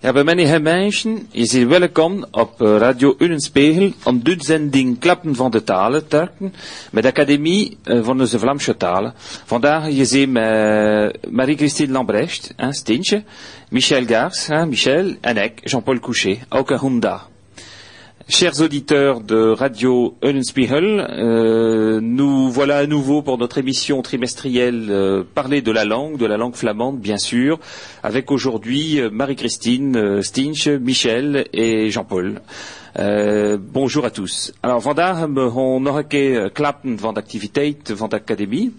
Ja, bij meneer mensen is hier welkom op eh, Radio Unnenspegel om de zending Klappen van de Talen te starten met de Academie eh, van de Vlaamse Talen. Vandaag je ziet met Marie-Christine Lambrecht, hein, Stintje, Michel Gars, hein, Michel, en ik, Jean-Paul Couchet, ook een Honda. Chers auditeurs de Radio Eulenspiegel, euh, nous voilà à nouveau pour notre émission trimestrielle euh, parler de la langue, de la langue flamande bien sûr, avec aujourd'hui euh, Marie-Christine, euh, Stinch, Michel et Jean-Paul. Euh, bonjour à tous. Alors vandaag hebben we nog klappen van de activiteit van de academie.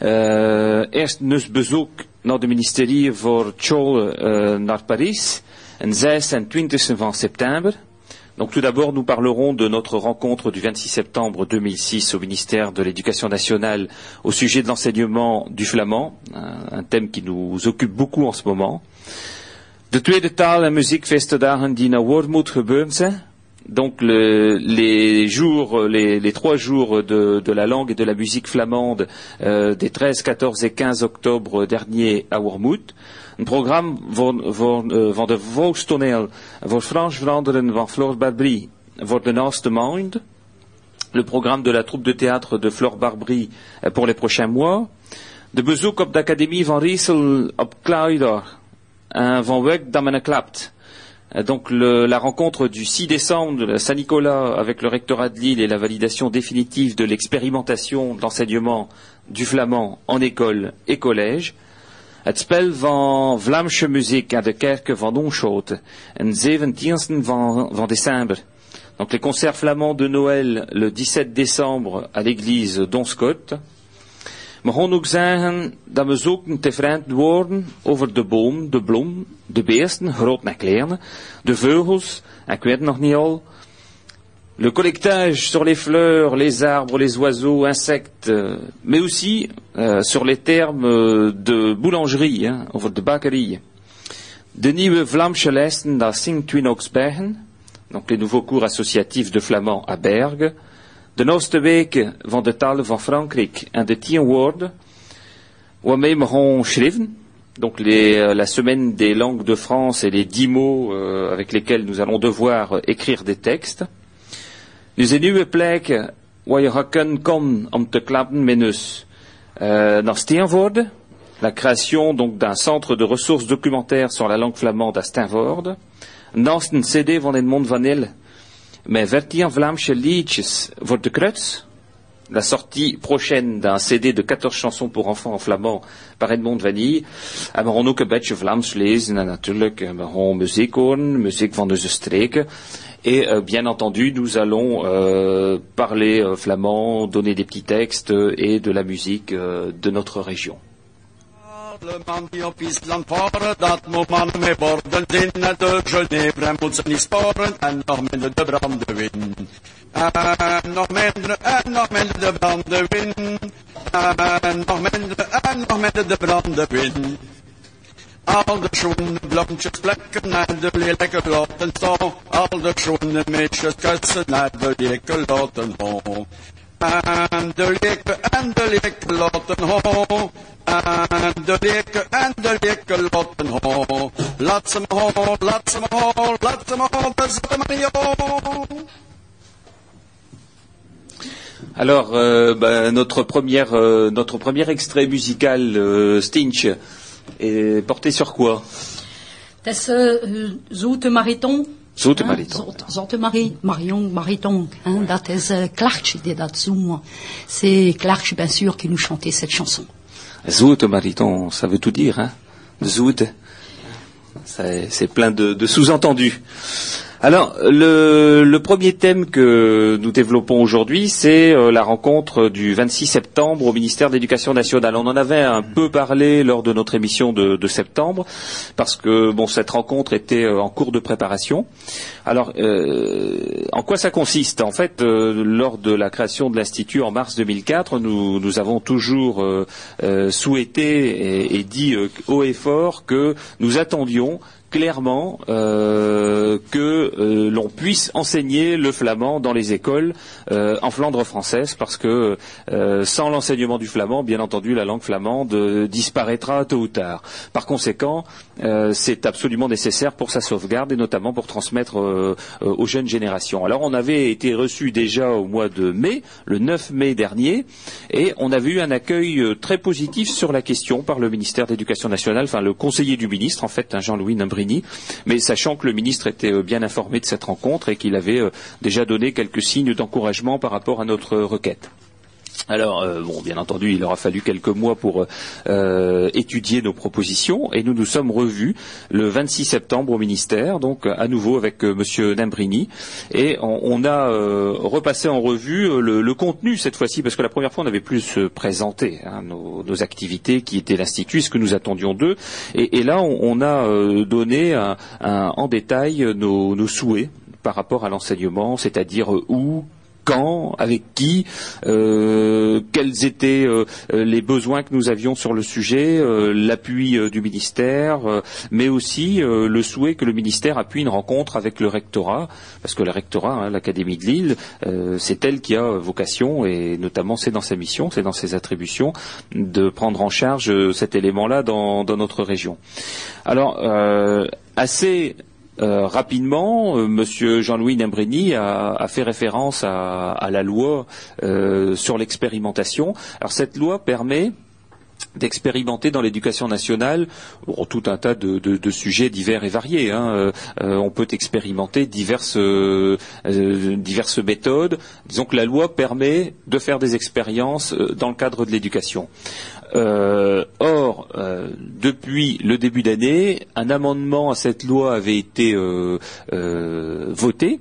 Eerst dus bezoek naar de ministerie voor uh, naar Parijs, en 6 en 20 van september. Donc tout d'abord, nous parlerons de notre rencontre du 26 septembre 2006 au ministère de l'Éducation nationale au sujet de l'enseignement du flamand, un thème qui nous occupe beaucoup en ce moment. Donc le- les trois jours de, la langue et de la musique flamande euh, des 13, 14 et 15 octobre dernier à Wormoed. Een programma van, van, Barbry de. Le programme de la troupe de théâtre de Flore Barbry euh, pour les prochains mois. De bezoek op de académie van Riesel op Kluider. Un van Weg dat men. Euh, Donc la rencontre du 6 décembre Saint-Nicolas avec le rectorat de Lille et la validation définitive de l'expérimentation de l'enseignement du flamand en école et collège. Het van muziek de kerken van en 17e van. Donc les concerts flamands de Noël le 17 décembre à l'église d'Onscott. We gaan ook zeggen dat we zoeken tevreden worden over de boom, de bloem, de beesten, groot en klein, de vogels, ik weet nog niet al, le collectage sur les fleurs, les arbres, les oiseaux, insectes, euh, mais aussi euh, sur les termes de boulangerie, hein, of de bakkerie. De nieuwe Vlaamse lessen dans Sint-Twinoxbergen, donc les nouveaux cours associatifs de flamand à Bergen. De nooste weken van de talen van Frankrijk en de tien woorden, waarmee we gaan schrijven. Donc les, euh, la semaine des langues de France et les dix mots euh, avec lesquels nous allons devoir euh, écrire des textes. Nu zijn nieuwe plekken waar je gaan komen om te klappen met ons. Euh, dans Steenvoorde, la création donc d'un centre de ressources documentaires sur la langue flamande à Steenvoorde. Een cd van Edmond Van Met 14 Vlaamse liedjes voor de Kruts. La sortie prochaine d'un CD de 14 chansons pour enfants en flamand par Edmond Vanille. En we gaan ook een beetje Vlaams lezen en natuurlijk eh, we muziek horen, muziek van onze streken. Et euh, bien entendu, nous allons euh, parler euh, flamand, donner des petits textes euh, et de la musique euh, de notre région. Man die op Island varen, dat moet man mee borden zinnen. De Geneve moet ze niet sporen, en nog minder de brandewin. En nog minder, en nog minder de brandewin. En nog minder, en nog minder de brandewin. Al de schoenen blommetjes plekken en de lelijke staan. Al de schoenen meisjes kussen en de lelijke gaan. De leken laten en de leken laten gaan. Laat ze maar gaan, laat ze maar gaan, laat ze daar zit maar niet aan. Alors, euh, bah, notre première, euh, notre premier extrait musical, euh, Stinch, est porté sur quoi? Das äh, zoete mariton? Zoete Hè, mariton. Zoete, zoete mari, marion, mariton. Hein, dat is uh, Clark die dat zong. C'est Clark, bien sûr, qui nous chantait cette chanson. Zout mariton, ça veut tout dire, hein? Zout. C'est c'est plein de, de sous-entendus. Alors, le, premier thème que nous développons aujourd'hui, c'est euh, la rencontre du 26 septembre au ministère de l'Éducation nationale. On en avait un peu parlé lors de notre émission de, de septembre, parce que cette rencontre était euh, en cours de préparation. Alors, euh, en quoi ça consiste? En fait, lors de la création de l'Institut en mars 2004, nous, nous avons toujours souhaité et, dit haut et fort que nous attendions clairement euh, que euh, l'on puisse enseigner le flamand dans les écoles euh, en Flandre française, parce que sans l'enseignement du flamand, bien entendu, la langue flamande disparaîtra tôt ou tard. Par conséquent, c'est absolument nécessaire pour sa sauvegarde et notamment pour transmettre aux jeunes générations. Alors, on avait été reçu déjà au mois de mai, le 9 mai dernier, et on avait eu un accueil très positif sur la question par le ministère de l'Éducation nationale, enfin le conseiller du ministre, en fait, hein, Jean-Louis Nimbrini, mais sachant que le ministre était euh, bien informé de cette rencontre et qu'il avait euh, déjà donné quelques signes d'encouragement par rapport à notre requête. Alors, euh, bon, bien entendu, il aura fallu quelques mois pour euh, étudier nos propositions et nous nous sommes revus le 26 septembre au ministère, donc à nouveau avec euh, Monsieur Nambrini, et on, a repassé en revue le, contenu cette fois-ci parce que la première fois on avait plus présenté hein, nos, activités qui étaient l'institut, ce que nous attendions d'eux, et, là on, a donné en détail nos, nos souhaits par rapport à l'enseignement, c'est-à-dire où, quand, avec qui, euh, quels étaient euh, les besoins que nous avions sur le sujet, euh, l'appui du ministère, mais aussi le souhait que le ministère appuie une rencontre avec le rectorat, parce que le rectorat, hein, l'Académie de Lille, c'est elle qui a vocation, et notamment c'est dans sa mission, c'est dans ses attributions, de prendre en charge cet élément-là dans, dans, notre région. Alors, assez euh, rapidement, euh, Monsieur Jean-Louis Nembrini a, fait référence à, la loi euh, sur l'expérimentation. Alors cette loi permet d'expérimenter dans l'éducation nationale tout un tas de, sujets divers et variés. Hein. on peut expérimenter diverses, diverses méthodes. Disons que la loi permet de faire des expériences dans le cadre de l'éducation. Euh, or, euh, depuis le début d'année, un amendement à cette loi avait été euh, voté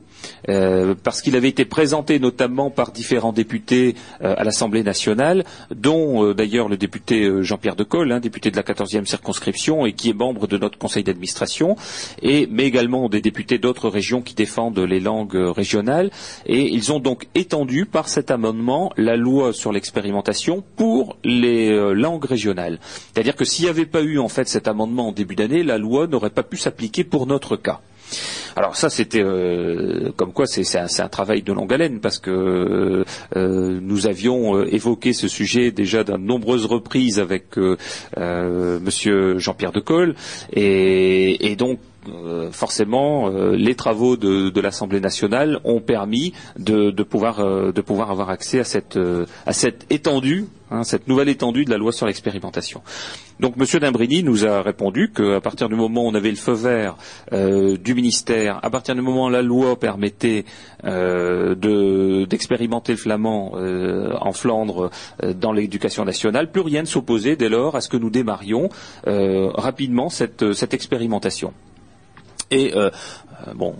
euh, parce qu'il avait été présenté notamment par différents députés euh, à l'Assemblée nationale, dont euh, d'ailleurs le député Jean-Pierre Decolle, hein, député de la 14e circonscription et qui est membre de notre conseil d'administration, mais également des députés d'autres régions qui défendent les langues régionales. Et ils ont donc étendu par cet amendement la loi sur l'expérimentation pour les langues régionales. C'est-à-dire que s'il n'y avait pas eu en fait cet amendement en début d'année, la loi n'aurait pas pu s'appliquer pour notre cas. Alors ça, c'était euh, comme quoi c'est un, travail de longue haleine parce que euh, nous avions euh, évoqué ce sujet déjà de nombreuses reprises avec Monsieur Jean-Pierre Decolle et, et donc forcément, les travaux de, l'Assemblée nationale ont permis de, pouvoir, avoir accès à cette étendue Hein, cette nouvelle étendue de la loi sur l'expérimentation. Donc M. Dimbrini nous a répondu qu'à partir du moment où on avait le feu vert euh, du ministère, à partir du moment où la loi permettait euh, d'expérimenter le flamand euh, en Flandre dans l'éducation nationale, plus rien ne s'opposait dès lors à ce que nous démarrions rapidement cette expérimentation. Bon,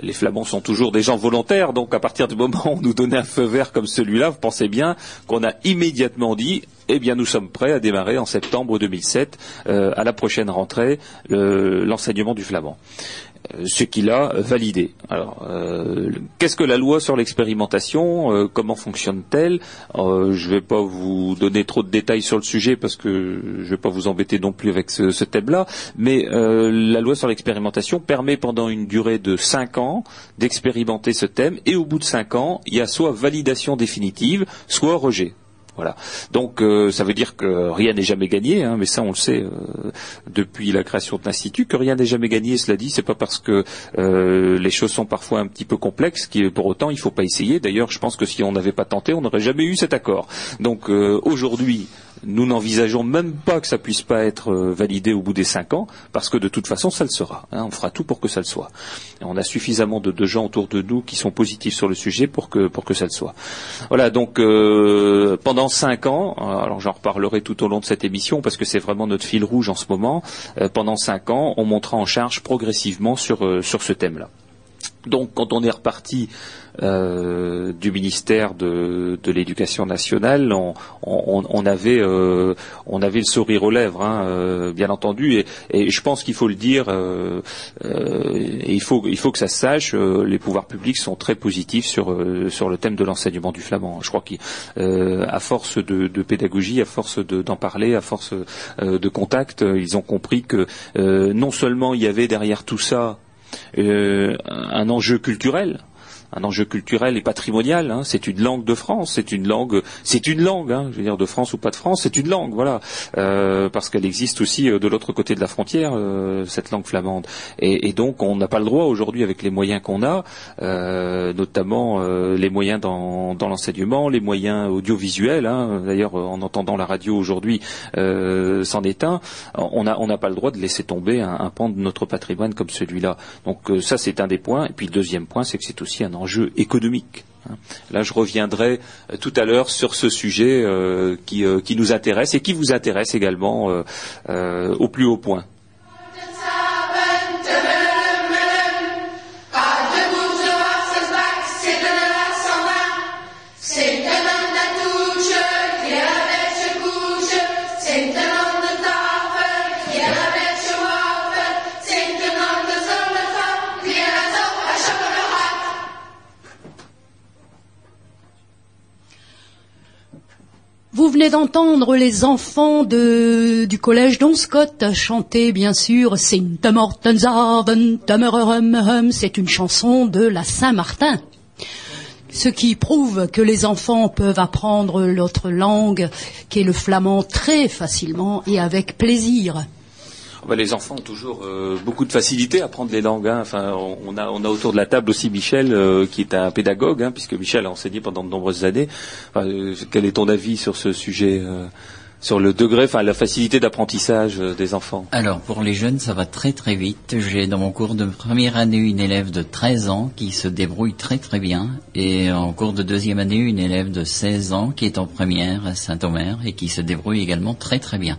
les Flamands sont toujours des gens volontaires, donc à partir du moment où on nous donnait un feu vert comme celui-là, vous pensez bien qu'on a immédiatement dit eh bien, nous sommes prêts à démarrer en septembre 2007, euh, à la prochaine rentrée, l'enseignement du flamand. Euh, ce qu'il a validé. Alors, euh, qu'est-ce que la loi sur l'expérimentation euh, Comment fonctionne-t-elle? Je ne vais pas vous donner trop de détails sur le sujet parce que je ne vais pas vous embêter non plus avec ce, ce thème-là. Mais la loi sur l'expérimentation permet pendant une durée de cinq ans d'expérimenter ce thème et au bout de cinq ans, il y a soit validation définitive, soit rejet. Voilà. Donc euh, ça veut dire que rien n'est jamais gagné, hein, mais ça on le sait euh, depuis la création de l'institut que rien n'est jamais gagné. Cela dit, c'est pas parce que euh, les choses sont parfois un petit peu complexes que pour autant il faut pas essayer. D'ailleurs, je pense que si on n'avait pas tenté, on n'aurait jamais eu cet accord. Donc aujourd'hui, nous n'envisageons même pas que ça puisse pas être euh, validé au bout des cinq ans, parce que de toute façon, ça le sera. Hein. on fera tout pour que ça le soit. On a suffisamment de, gens autour de nous qui sont positifs sur le sujet pour que pour que ça le soit. Voilà. Donc euh, pendant cinq ans, alors j'en reparlerai tout au long de cette émission parce que c'est vraiment notre fil rouge en ce moment. Euh, pendant cinq ans, on montera en charge progressivement sur sur ce thème-là. Donc quand on est reparti euh, du ministère de, l'Éducation nationale, on, avait euh, on avait le sourire aux lèvres, hein, euh, bien entendu, et, je pense qu'il faut le dire, et il faut il faut que ça se sache. les pouvoirs publics sont très positifs sur sur le thème de l'enseignement du flamand. Je crois qu'à force de, pédagogie, à force d'en parler, à force de contact, ils ont compris que non seulement il y avait derrière tout ça un enjeu culturel un enjeu culturel et patrimonial. Hein. C'est une langue de France, c'est une langue, c'est une langue. Hein. je veux dire de France ou pas de France, c'est une langue, voilà, euh, parce qu'elle existe aussi euh, de l'autre côté de la frontière, euh, cette langue flamande. Et, et donc on n'a pas le droit aujourd'hui, avec les moyens qu'on a, euh, notamment euh, les moyens dans, dans l'enseignement, les moyens audiovisuels. Hein. D'ailleurs, en entendant la radio aujourd'hui, s'en un. On n'a on pas le droit de laisser tomber un, un pan de notre patrimoine comme celui-là. Donc ça, c'est un des points. Et puis le deuxième point, c'est que c'est aussi un enjeu économique. Hein. Là, je reviendrai euh, tout à l'heure sur ce sujet euh, euh, qui, nous intéresse et qui vous intéresse également au plus haut point. Vous venez d'entendre les enfants du collège Don Scott chanter, bien sûr, c'est une chanson de la Saint-Martin. Ce qui prouve que les enfants peuvent apprendre l'autre langue, qui est le flamand, très facilement et avec plaisir. Bah, les enfants ont toujours euh, beaucoup de facilité à apprendre les langues. Hein. Enfin, on a, on a autour de la table aussi Michel, euh, qui est un pédagogue, hein, puisque Michel a enseigné pendant de nombreuses années. Euh, quel est ton avis sur ce sujet sur le degré, enfin la facilité d'apprentissage des enfants? Alors pour les jeunes, ça va très très vite. J'ai dans mon cours de première année une élève de 13 ans qui se débrouille très très bien et en cours de deuxième année une élève de 16 ans qui est en première à Saint-Omer et qui se débrouille également très très bien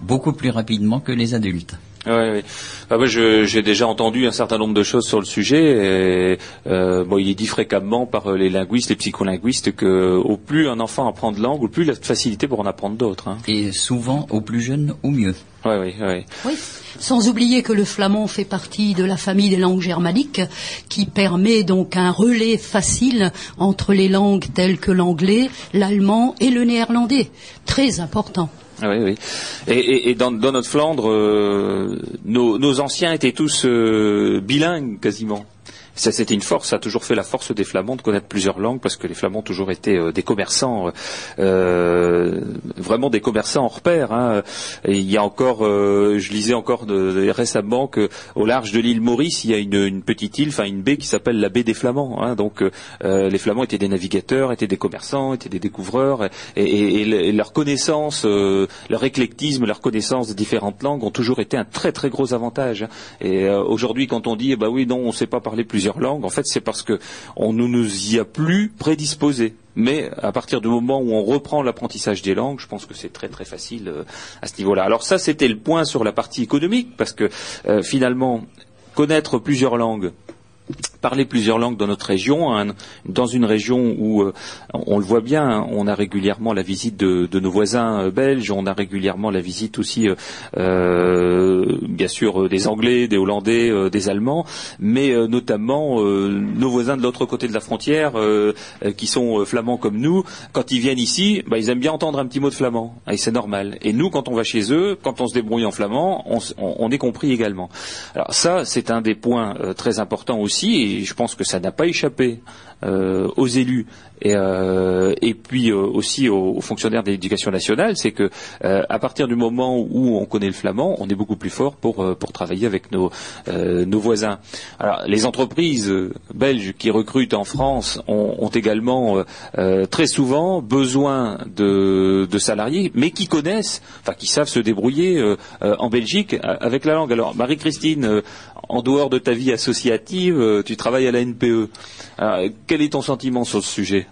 beaucoup plus rapidement que les adultes. Oui, oui. Ah, j'ai déjà entendu un certain nombre de choses sur le sujet. Et, euh, bon, il est dit fréquemment par les linguistes, les psycholinguistes, que au plus un enfant apprend de langue, au plus il a de facilité pour en apprendre d'autres. Hein. Et souvent, au plus jeune, au mieux. Oui, oui, oui. Oui, sans oublier que le flamand fait partie de la famille des langues germaniques, qui permet donc un relais facile entre les langues telles que l'anglais, l'allemand et le néerlandais. Très important. Ah oui, oui. Et, dans, notre Flandre, euh, nos, anciens étaient tous euh, bilingues quasiment. Ça, c'était une force, ça a toujours fait la force des Flamands de connaître plusieurs langues, parce que les Flamands ont toujours été euh, des commerçants, euh, vraiment des commerçants pair. Hein. il y a encore, euh, je lisais encore de, récemment qu'au large de l'île Maurice, il y a une, petite île, enfin une baie qui s'appelle la baie des Flamands. Hein. Donc les Flamands étaient des navigateurs, étaient des commerçants, étaient des découvreurs, et, leur connaissance, leur éclectisme, leur connaissance des différentes langues ont toujours été un très très gros avantage. Hein. Et aujourd'hui, quand on dit, bah oui, non, on ne sait pas parler plusieurs langues, en fait, c'est parce qu'on ne nous y a plus prédisposé. Mais à partir du moment où on reprend l'apprentissage des langues, je pense que c'est très très facile euh, à ce niveau-là. Alors ça, c'était le point sur la partie économique, parce que euh, finalement, connaître plusieurs langues, parler plusieurs langues dans notre région, hein, dans une région où euh, on le voit bien, hein, on a régulièrement la visite de, nos voisins euh, belges, on a régulièrement la visite aussi, euh, bien sûr, des Anglais, des Hollandais, des Allemands, mais notamment nos voisins de l'autre côté de la frontière, qui sont flamands comme nous, quand ils viennent ici, bah, ils aiment bien entendre un petit mot de flamand, et c'est normal. Et nous, quand on va chez eux, quand on se débrouille en flamand, on, est compris également. Alors ça, c'est un des points très importants aussi, je pense que ça n'a pas échappé aux élus et, euh, et puis euh, aussi aux, fonctionnaires de l'éducation nationale, c'est que à partir du moment où on connaît le flamand, on est beaucoup plus fort pour pour travailler avec nos nos voisins. Alors les entreprises belges qui recrutent en France ont, également très souvent besoin de, de, salariés, mais qui connaissent, enfin qui savent se débrouiller en Belgique avec la langue. Alors Marie-Christine, en dehors de ta vie associative, tu travailles à la NPE. Alors, quel est ton sentiment sur ce sujet?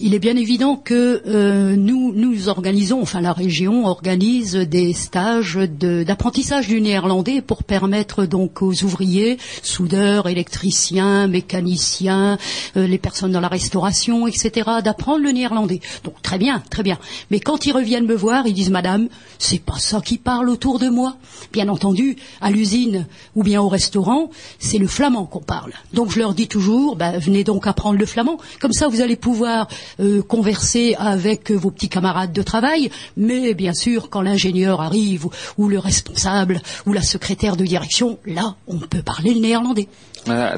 Il est bien évident que euh, nous, nous organisons, enfin la région organise des stages d'apprentissage du néerlandais pour permettre donc aux ouvriers, soudeurs, électriciens, mécaniciens, euh, les personnes dans la restauration, etc., d'apprendre le néerlandais. Donc très bien, très bien. Mais quand ils reviennent me voir, ils disent Madame, c'est pas ça qui parle autour de moi. Bien entendu, à l'usine ou bien au restaurant, c'est le flamand qu'on parle. Donc je leur dis toujours, ben, venez donc apprendre le flamand. Comme ça, vous allez pouvoir pouvoir euh, converser avec vos petits camarades de travail, mais bien sûr, quand l'ingénieur arrive, ou, le responsable, ou la secrétaire de direction, là, on peut parler le néerlandais.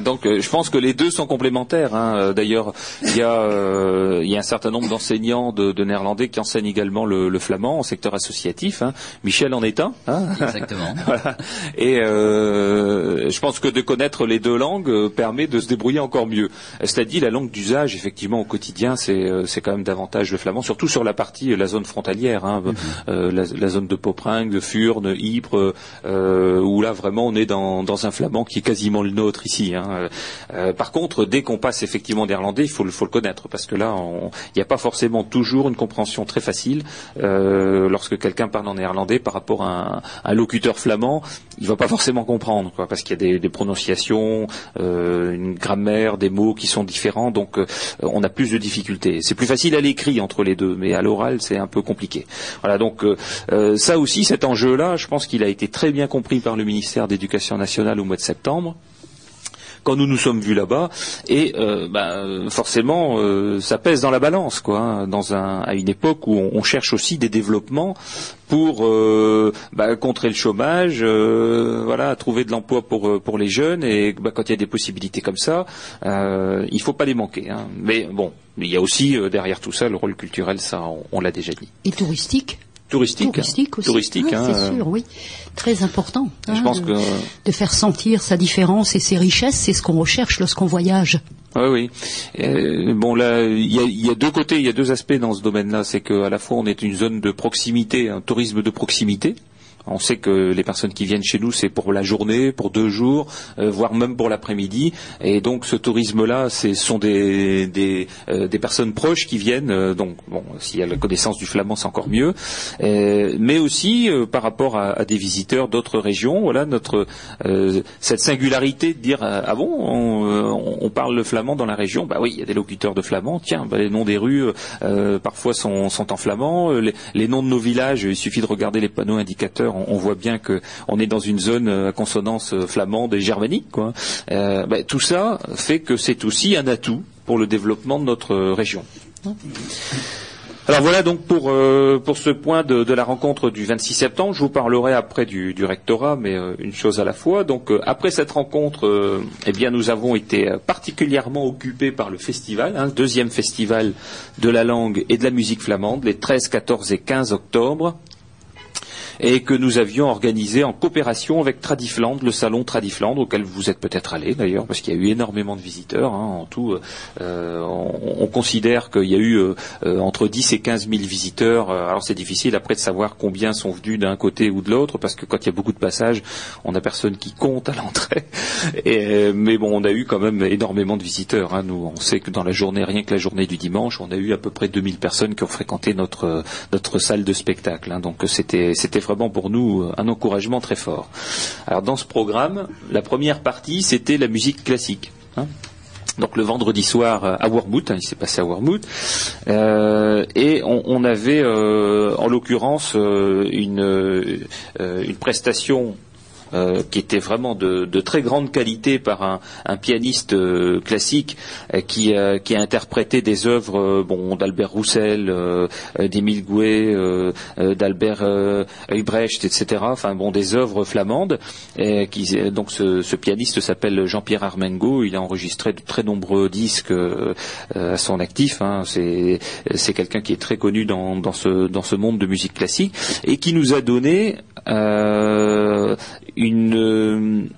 Donc je pense que les deux sont complémentaires. Hein. D'ailleurs, il y, a, un certain nombre d'enseignants de, néerlandais qui enseignent également le, flamand en secteur associatif. Hein. Michel en est un. Hein. Exactement. Et je pense que de connaître les deux langues permet de se débrouiller encore mieux. Cela dit, la langue d'usage, effectivement, au quotidien, c'est quand même davantage le flamand, surtout sur la partie, la zone frontalière, mhm. la, zone de Popringue, de Furne, Ypres, où là vraiment on est dans, un flamand qui est quasiment le nôtre ici. Par contre, dès qu'on passe effectivement néerlandais, il faut, le connaître, parce que là, il n'y a pas forcément toujours une compréhension très facile lorsque quelqu'un parle en néerlandais par rapport à un, locuteur flamand, il va pas forcément comprendre, parce qu'il y a des, prononciations, une grammaire, des mots qui sont différents, donc on a plus de difficultés. C'est plus facile à l'écrit entre les deux, mais à l'oral c'est un peu compliqué. Voilà, donc ça aussi, cet enjeu-là, je pense qu'il a été très bien compris par le ministère d'Éducation nationale au mois de septembre quand nous nous sommes vus là-bas, et euh, ben, forcément, euh, ça pèse dans la balance, quoi, hein, dans un, à une époque où on, cherche aussi des développements pour euh, ben, contrer le chômage, voilà, trouver de l'emploi pour pour les jeunes, et ben, quand il y a des possibilités comme ça, il ne faut pas les manquer. Hein. Mais bon, il y a aussi derrière tout ça le rôle culturel, ça, on l'a déjà dit. Et touristique? Touristique. Touristique aussi. Touristique, hein. C'est sûr, oui. Très important. Je hein, pense de, que... de faire sentir sa différence et ses richesses, c'est ce qu'on recherche lorsqu'on voyage. Oui, oui. Euh, bon, là, il y a, deux côtés, il y a deux aspects dans ce domaine-là. C'est qu'à la fois, on est une zone de proximité, un tourisme de proximité. On sait que les personnes qui viennent chez nous, c'est pour la journée, pour deux jours, euh, voire même pour l'après-midi. Et donc ce tourisme-là, ce sont euh, des, personnes proches qui viennent. Euh, donc bon, s'il y a la connaissance du flamand, c'est encore mieux. mais aussi par rapport à, des visiteurs d'autres régions. Voilà notre cette singularité de dire ah bon, on, parle le flamand dans la région. Bah oui, il y a des locuteurs de flamand. Tiens, bah, les noms des rues parfois sont, en flamand. Les noms de nos villages, il suffit de regarder les panneaux indicateurs on, voit bien qu'on est dans une zone euh, à consonance euh, flamande et germanique. Euh, ben, tout ça fait que c'est aussi un atout pour le développement de notre région. Alors voilà donc pour, ce point de, la rencontre du 26 septembre. Je vous parlerai après du, rectorat, mais une chose à la fois. Donc après cette rencontre, eh bien nous avons été particulièrement occupés par le festival, hein, deuxième festival de la langue et de la musique flamande, les 13, 14 et 15 octobre et que nous avions organisé en coopération avec Tradifland, le salon Tradifland, auquel vous êtes peut-être allé d'ailleurs, parce qu'il y a eu énormément de visiteurs. Hein, en tout, euh, on, considère qu'il y a eu euh, entre 10 et 15 000 visiteurs. Euh, alors c'est difficile après de savoir combien sont venus d'un côté ou de l'autre, parce que quand il y a beaucoup de passages, on n'a personne qui compte à l'entrée. mais bon, on a eu quand même énormément de visiteurs. Hein. Nous, on sait que dans la journée, rien que la journée du dimanche, on a eu à peu près 2000 personnes qui ont fréquenté notre notre salle de spectacle. Hein. Donc c'était c'était vraiment pour nous euh, un encouragement très fort. Alors dans ce programme, la première partie, c'était la musique classique. Hein. donc le vendredi soir euh, à Wormwood, hein, il s'est passé à Wormwood, euh, et on, avait en l'occurrence une, une prestation euh, qui était vraiment de, très grande qualité par un, pianiste euh, classique euh, qui, a interprété des œuvres bon, d'Albert Roussel, d'Émile Gouet, d'Albert Heubrecht, etc. Enfin bon, des œuvres flamandes. Et donc ce, pianiste s'appelle Jean-Pierre Armengo. Il a enregistré de très nombreux disques à son actif. Hein. C'est, quelqu'un qui est très connu dans ce monde de musique classique et qui nous a donné une euh,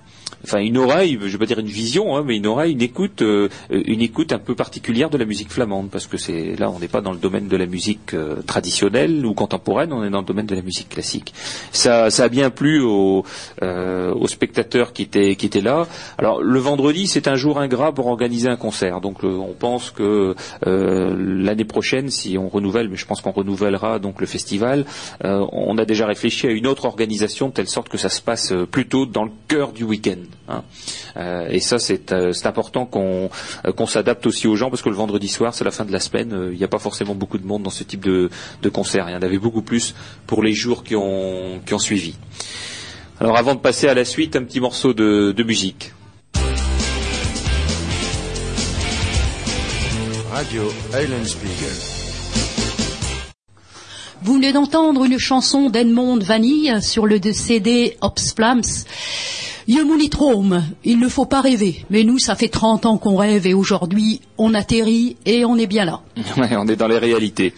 enfin une oreille, je vais pas dire une vision, hein, mais une oreille, une écoute, euh, une écoute un peu particulière de la musique flamande, parce que c'est là on n'est pas dans le domaine de la musique euh, traditionnelle ou contemporaine, on est dans le domaine de la musique classique. Ça, ça a bien plu aux, euh, spectateurs qui étaient qui étaient là. Alors le vendredi c'est un jour ingrat pour organiser un concert, donc on pense que l'année prochaine, si on renouvelle, mais je pense qu'on renouvellera donc le festival, on a déjà réfléchi à une autre organisation de telle sorte que ça se passe plutôt dans le cœur du week-end. Hein. Euh, et ça, c'est euh, important euh, qu'on s'adapte aussi aux gens parce que le vendredi soir, c'est la fin de la semaine. Il n'y a pas forcément beaucoup de monde dans ce type de, concert. Il y en avait beaucoup plus pour les jours qui ont, suivi. Alors, avant de passer à la suite, un petit morceau de, musique. Radio. Vous venez d'entendre une chanson d'Edmond Vanille sur le CD Opsplams. Yemunitrome, il ne faut pas rêver. Mais nous, ça fait 30 ans qu'on rêve et aujourd'hui, on atterrit et on est bien là. Ouais, on est dans les réalités.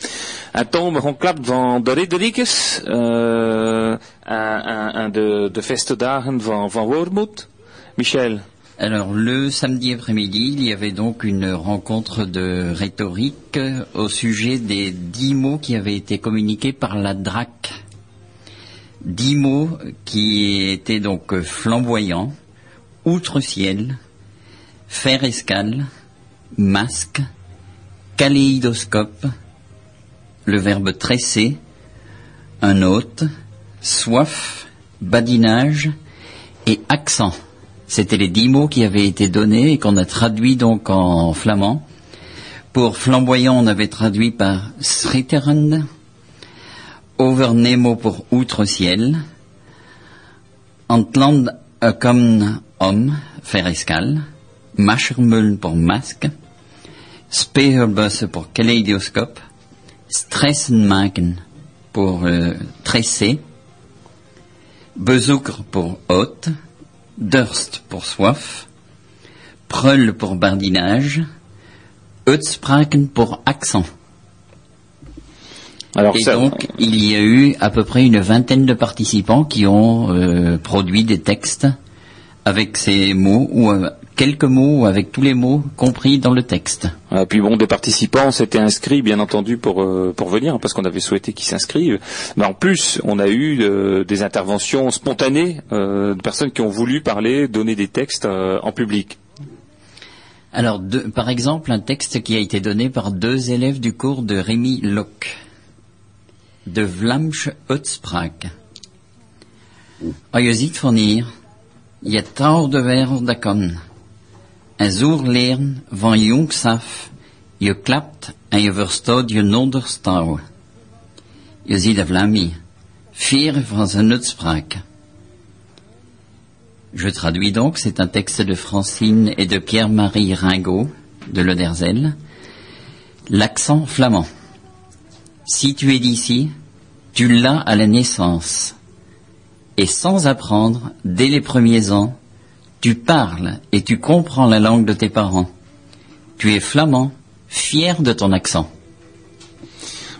Un tombe klapt van de Ridderikes, euh, un, un, un de, de festdagen van, van Wormoed. Michel, Alors le samedi après-midi, il y avait donc une rencontre de rhétorique au sujet des dix mots qui avaient été communiqués par la DRAC. Dix mots qui étaient donc flamboyants, outre-ciel, fer escale, masque, kaléidoscope, le verbe tresser, un hôte, soif, badinage et accent. C'était les dix mots qui avaient été donnés et qu'on a traduits donc en flamand. Pour flamboyant, on avait traduit par overnemo pour outre-ciel, Antland comme homme, faire escale, Maschermüll pour masque, Speerbus pour kaléidoscope, Stressenmaken pour euh, tresser, pour hôte, Durst pour soif, Preul pour bardinage, Utspraken pour accent. Alors Et ça, donc, il y a eu à peu près une vingtaine de participants qui ont euh, produit des textes avec ces mots ou euh, quelques mots ou avec tous les mots compris dans le texte. Euh, puis bon, des participants s'étaient inscrits, bien entendu, pour euh, pour venir, parce qu'on avait souhaité qu'ils s'inscrivent. Mais en plus, on a eu euh, des interventions spontanées euh, de personnes qui ont voulu parler, donner des textes en public. Alors, deux- par exemple, un texte qui a été donné par deux élèves du cours de Rémi Locke, de Vlamsche Utspraak. Je ziet van hier, je touw de wereld dat kan. En zo leren van jongs af, je klapt en je verstaat je nonders touw. Je ziet de Vlamie, fier van zijn uitspraak. Je traduis donc, c'est un texte de Francine et de Pierre-Marie Ringot, de Lederzel. L'accent flamand. Si tu es d'ici, tu l'as à la naissance. Et sans apprendre, dès les premiers ans, tu parles et tu comprends la langue de tes parents. Tu es flamand, fier de ton accent.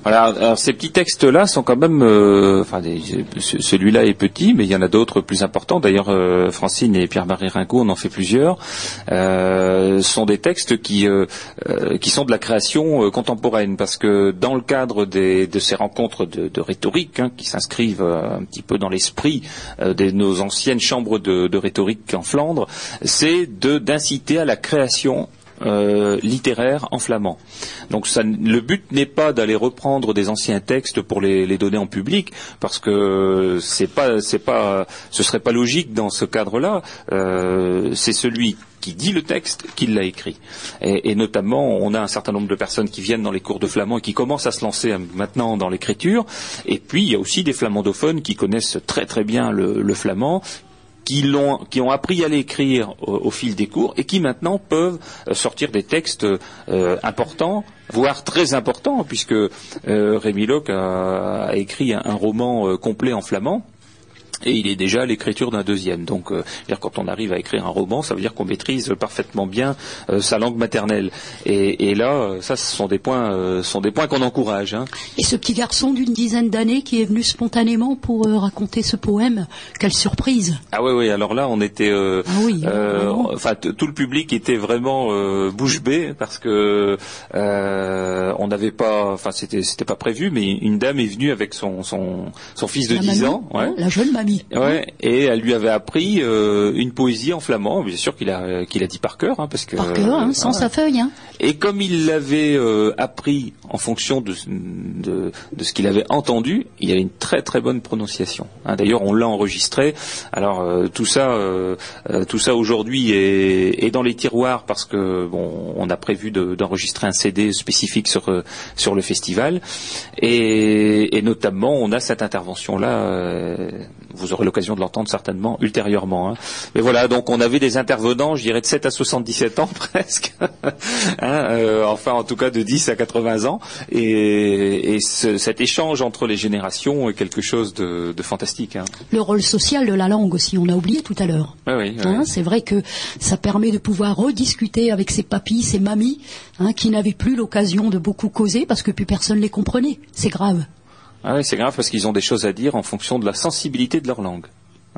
Voilà, alors ces petits textes-là sont quand même, euh, enfin, ce- celui-là est petit, mais il y en a d'autres plus importants. D'ailleurs, euh, Francine et Pierre-Marie Ringot, on en fait plusieurs. Euh, sont des textes qui euh, euh, qui sont de la création euh, contemporaine, parce que dans le cadre des, de ces rencontres de, rhétorique, hein, qui s'inscrivent euh, un petit peu dans l'esprit euh, de nos anciennes chambres de, de rhétorique en Flandre, c'est de d'inciter à la création euh, littéraire en flamand. Donc ça, le but n'est pas d'aller reprendre des anciens textes pour les, les donner en public, parce que c'est pas, c'est pas, ce serait pas logique dans ce cadre-là. Euh, c'est celui qui dit le texte qui l'a écrit. Et, et notamment, on a un certain nombre de personnes qui viennent dans les cours de flamand et qui commencent à se lancer euh, maintenant dans l'écriture. Et puis, il y a aussi des flamandophones qui connaissent très très bien le, le flamand, qui, ont appris à l'écrire au, au fil des cours et qui maintenant peuvent euh, sortir des textes euh, importants, voire très importants, puisque euh, Rémi Locke a, écrit un, un roman euh, complet en flamand. Et il est déjà à l'écriture d'un deuxième. Donc, euh, quand on arrive à écrire un roman, ça veut dire qu'on maîtrise parfaitement bien euh, sa langue maternelle. Et, et là, euh, ça, ce sont des points, euh, sont des points qu'on encourage. Hein. Et ce petit garçon d'une dizaine d'années qui est venu spontanément pour euh, raconter ce poème, quelle surprise Ah oui, oui. Alors là, on était, euh, Ah oui, euh, enfin, tout le public était vraiment euh, bouche bée parce que euh, on n'avait pas, enfin, c'était, c'était pas prévu, mais une dame est venue avec son son, son fils de La 10 mamie, ans, ouais. La jeune mamie. Ouais, et elle lui avait appris euh, une poésie en flamand, bien sûr qu'il a qu'il a dit par cœur, hein, parce que Par cœur, hein, sans ouais. sa feuille. Hein. Et comme il l'avait euh, appris en fonction de, de, de ce qu'il avait entendu, il avait une très très bonne prononciation. Hein, D'ailleurs, on l'a enregistré. Alors euh, tout ça, euh, euh, tout ça aujourd'hui est, est dans les tiroirs parce que bon, on a prévu de- d'enregistrer un CD spécifique sur euh, sur le festival, et, et notamment on a cette intervention là. Vous aurez l'occasion de l'entendre certainement ultérieurement. Hein. Mais voilà, donc on avait des intervenants, je dirais de 7 à 77 ans presque, hein, euh, enfin en tout cas de 10 à 80 ans, et, et ce, cet échange entre les générations est quelque chose de, de fantastique. Hein. Le rôle social de la langue aussi, on a oublié tout à l'heure. Oui, oui, oui. C'est vrai que ça permet de pouvoir rediscuter avec ses papis, ses mamies, qui n'avaient plus l'occasion de beaucoup causer parce que plus personne les comprenait. C'est grave. Ah c'est grave parce qu'ils ont des choses à dire en fonction de la sensibilité de leur langue.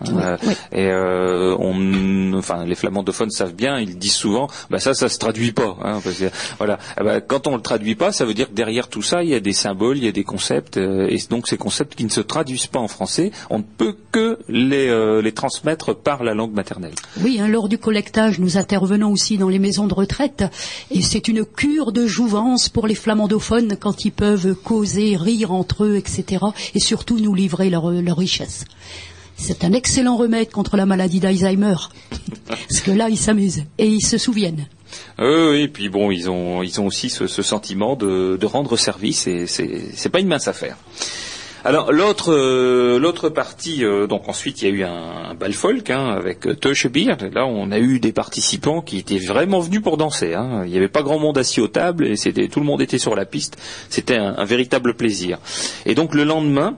Euh. Et euh, on, enfin, les flamandophones savent bien, ils disent souvent, bah ça, ça se traduit pas. Hein, parce que, voilà, Eh ben, quand on le traduit pas, ça veut dire que derrière tout ça, il y a des symboles, il y a des concepts, euh, et donc ces concepts qui ne se traduisent pas en français, on ne peut que les, les transmettre par la langue maternelle. Oui, hein, lors du collectage, nous intervenons aussi dans les maisons de retraite, et c'est une cure de jouvence pour les flamandophones quand ils peuvent causer, rire entre eux, etc., et surtout nous livrer leur, leur richesse. C'est un excellent remède contre la maladie d'Alzheimer, parce que là, ils s'amusent et ils se souviennent. Euh, oui, et puis bon, ils ont, ils ont aussi ce, sentiment de, de rendre service, et c'est, pas une mince affaire. Alors l'autre euh, l'autre partie, euh, donc ensuite il y a eu un, un bal folk hein, avec euh. Là on a eu des participants qui étaient vraiment venus pour danser. Hein. Il n'y avait pas grand monde assis aux tables et c'était tout le monde était sur la piste. C'était un, un véritable plaisir. Et donc le lendemain,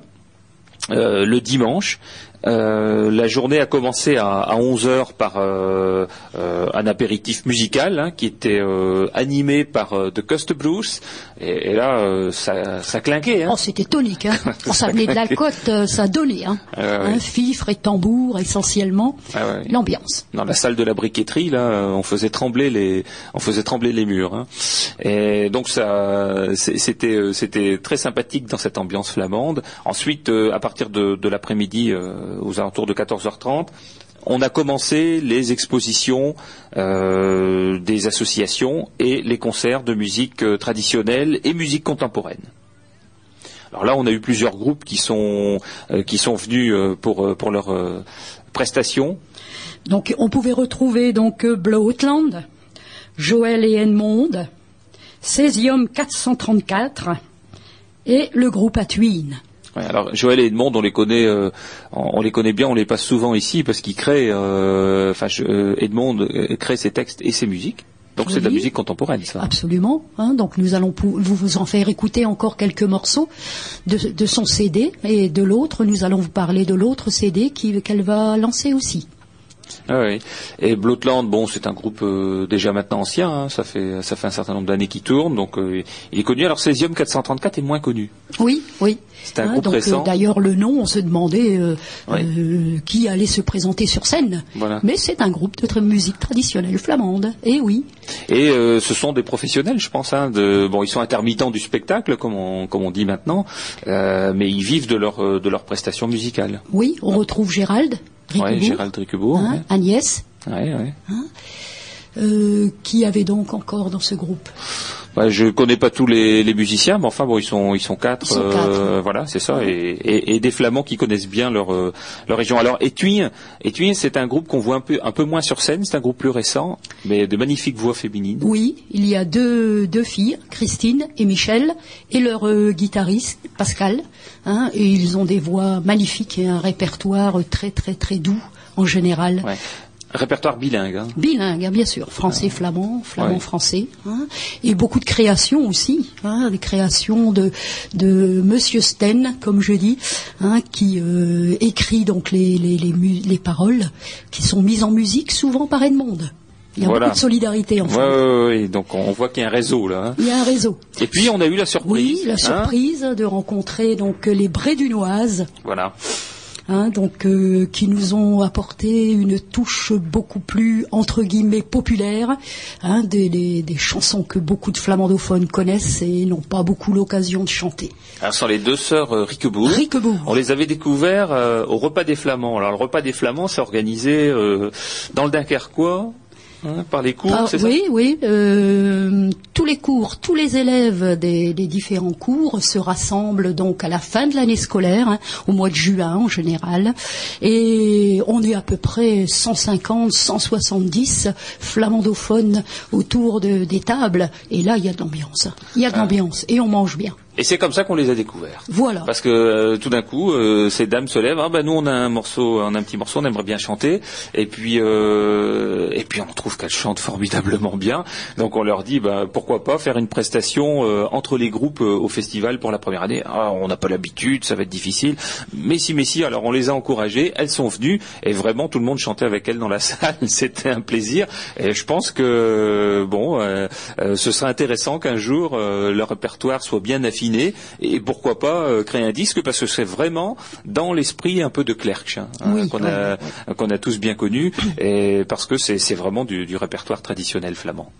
euh, le dimanche. Euh, la journée a commencé à, à 11 heures par euh, euh, un apéritif musical hein, qui était euh, animé par euh, The Cost Bruce et, et là euh, ça, ça clinquait. Hein. Oh, c'était tonique, hein. Ça venait de la côte, ça donnait, hein. Ah ouais. Hein, fifre et tambour, essentiellement. Ah ouais. L'ambiance. Dans la salle de la briqueterie, là, on faisait trembler les, on faisait trembler les murs. hein. Et donc ça, c'était, c'était très sympathique dans cette ambiance flamande. Ensuite, euh, à partir de, de l'après-midi, euh, aux alentours de 14h30, on a commencé les expositions euh, des associations et les concerts de musique euh, traditionnelle et musique contemporaine. Alors là, on a eu plusieurs groupes qui sont euh, qui sont venus euh, pour euh, pour leurs euh, prestations. Donc, on pouvait retrouver donc euh, Bloatland, Joël et Edmond, Césium 434 et le groupe Atuine. Ouais, alors Joël et Edmond, on les connaît, euh, on, les connaît bien, on les passe souvent ici parce qu'ils créent, euh, enfin euh, Edmond crée ses textes et ses musiques. Donc c'est de la musique contemporaine, ça. Absolument. Hein, donc nous allons vous, vous en faire écouter encore quelques morceaux de, de son CD et de l'autre. Nous allons vous parler de l'autre CD qu'elle va lancer aussi. Ah oui. Et Bloatland, bon, c'est un groupe euh, déjà maintenant ancien, hein, ça fait ça fait un certain nombre d'années qu'il tourne, donc euh, il est connu. Alors Césium 434 est moins connu. Oui, oui. C'est un Hein, groupe donc, récent. euh, D'ailleurs, le nom, on se demandait euh, Oui. qui allait se présenter sur scène. Voilà. Mais c'est un groupe de musique traditionnelle flamande. Et oui. Et ce sont des professionnels, je pense. Hein, de, bon, ils sont intermittents du spectacle, comme on, comme on dit maintenant, mais ils vivent de leur de leurs prestations musicales. Oui, on retrouve Gérald, Ouais, Ricobourg, Gérald Riquebourg. hein, Agnès, ouais. Ouais, ouais. Euh, qui avait donc encore dans ce groupe. Ouais, je connais pas tous les, les musiciens, mais enfin bon, ils sont ils sont quatre, Ils sont euh, quatre. voilà, c'est ça, et, et, et des flamands qui connaissent bien leur euh, leur région. Alors Étuin, Étuin, c'est un groupe qu'on voit un peu un peu moins sur scène, c'est un groupe plus récent, mais de magnifiques voix féminines. Oui, il y a deux, deux filles, Christine et Michel, et leur euh, guitariste, Pascal. Hein, et ils ont des voix magnifiques et un répertoire très très très doux en général. Ouais. Répertoire bilingue. Hein. Bilingue, bien sûr, français-flamand, Ouais. flamand-français, hein, et beaucoup de créations aussi, hein, des créations de, de Monsieur Sten, comme je dis, hein, qui euh, écrit donc les, les, les, paroles, qui sont mises en musique souvent par Edmond. Il y a Voilà. beaucoup de solidarité en fait. ouais, ouais, ouais, donc on voit qu'il y a un réseau là. hein. Il y a un réseau. Et puis on a eu la surprise. Oui, la hein. surprise de rencontrer donc les Brédunoises, Voilà. Hein, donc euh, qui nous ont apporté une touche beaucoup plus entre guillemets populaire, hein, des, des- des chansons que beaucoup de flamandophones connaissent et n'ont pas beaucoup l'occasion de chanter. Alors ce sont les deux sœurs euh, Riquebourg. Riquebourg. On les avait découverts euh, au repas des Flamands. Alors le repas des Flamands, c'est organisé euh, dans le Dunkerquois hein, par les cours, Ah, c'est ça? oui, oui. Tous les cours, tous les élèves des, des différents cours se rassemblent donc à la fin de l'année scolaire, hein, au mois de juin en général, et on est à peu près 150, 170 flamandophones autour de- des tables, et là il y a de l'ambiance. Il y a de Ah. l'ambiance, et on mange bien. Et c'est comme ça qu'on les a découverts. Voilà. Parce que euh, tout d'un coup, euh, ces dames se lèvent. Ah ben nous on a un morceau, on a un petit morceau, on aimerait bien chanter. Et puis euh, et puis on trouve qu'elles chantent formidablement bien. Donc on leur dit bah, pourquoi pas faire une prestation euh, entre les groupes euh, au festival pour la première année? Ah, on n'a pas l'habitude, ça va être difficile. Mais si, mais si. Alors on les a encouragées. Elles sont venues et vraiment tout le monde chantait avec elles dans la salle. C'était un plaisir. Et je pense que bon, euh, euh, ce serait intéressant qu'un jour euh, leur répertoire soit bien et pourquoi pas euh, créer un disque parce que c'est vraiment dans l'esprit un peu de Clerc hein, Oui, qu'on a qu'on a tous bien connu et parce que c'est c'est vraiment du, du répertoire traditionnel flamand.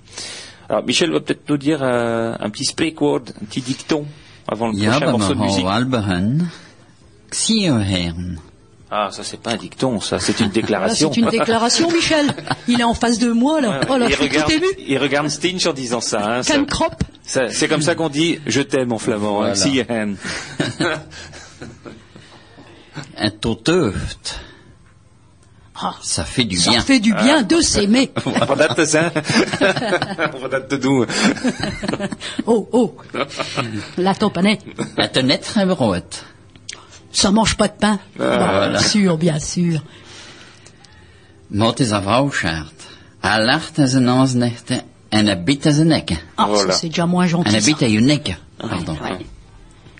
Alors Michel va peut-être nous dire euh, un petit spreekwoord, un petit dicton avant le Ja, prochain morceau de musique. Ah, ça c'est pas un dicton, ça c'est une déclaration. c'est une déclaration, Michel. Il est en face de moi, là. Oh là, il je suis regarde, tout ému. il regarde Stinch en disant ça. Hein, ça- ça- c'est comme ça qu'on dit je t'aime en flamand. Hein, Voilà. hen. Un toteuft. Ah, Ça fait du ça bien. fait du bien de s'aimer. Wat dat te zijn. Wat dat te doen. Oh, oh. La tamponnet. Het net brood. Ça mange pas de pain. Bah, Bien sûr, bien sûr. Mot is een vrouwschaart. Hij lacht als een aansnechte en biedt als een nekke. Ah, Voilà. ça, c'est déjà moins En gentil. hij ça. biedt als je nekke. Pardon.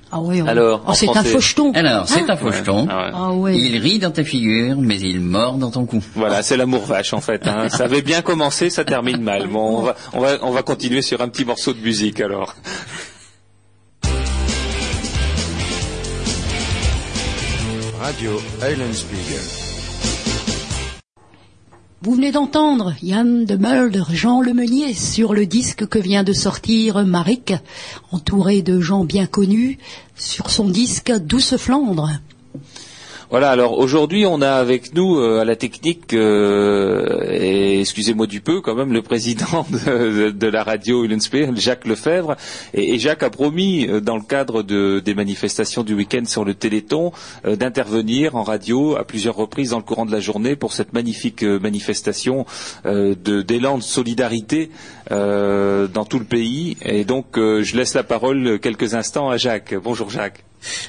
Ah oui, on- Alors, Oh, en c'est un faucheton. Alors, c'est un faucheton. Ah ouais. Ah oui. Il rit dans tes figures, mais il mord dans ton cou. Voilà, c'est l'amour vache en fait. Hein. Ça avait bien commencé, ça termine mal. Bon, on va, on va, on va continuer sur un petit morceau de musique alors. Vous venez d'entendre Yann de Mulder, Jean Lemeunier, sur le disque que vient de sortir Maric, entouré de gens bien connus, sur son disque Douce Flandre. Voilà, alors aujourd'hui on a avec nous euh, à la technique, euh, excusez-moi du peu quand même, le président de, la radio Ulenspiegel, Jacques Lefebvre, et, Jacques a promis euh, dans le cadre de- des manifestations du week-end sur le Téléthon d'intervenir en radio à plusieurs reprises dans le courant de la journée pour cette magnifique manifestation d'élan de solidarité dans tout le pays. Et donc je laisse la parole quelques instants à Jacques. Bonjour Jacques.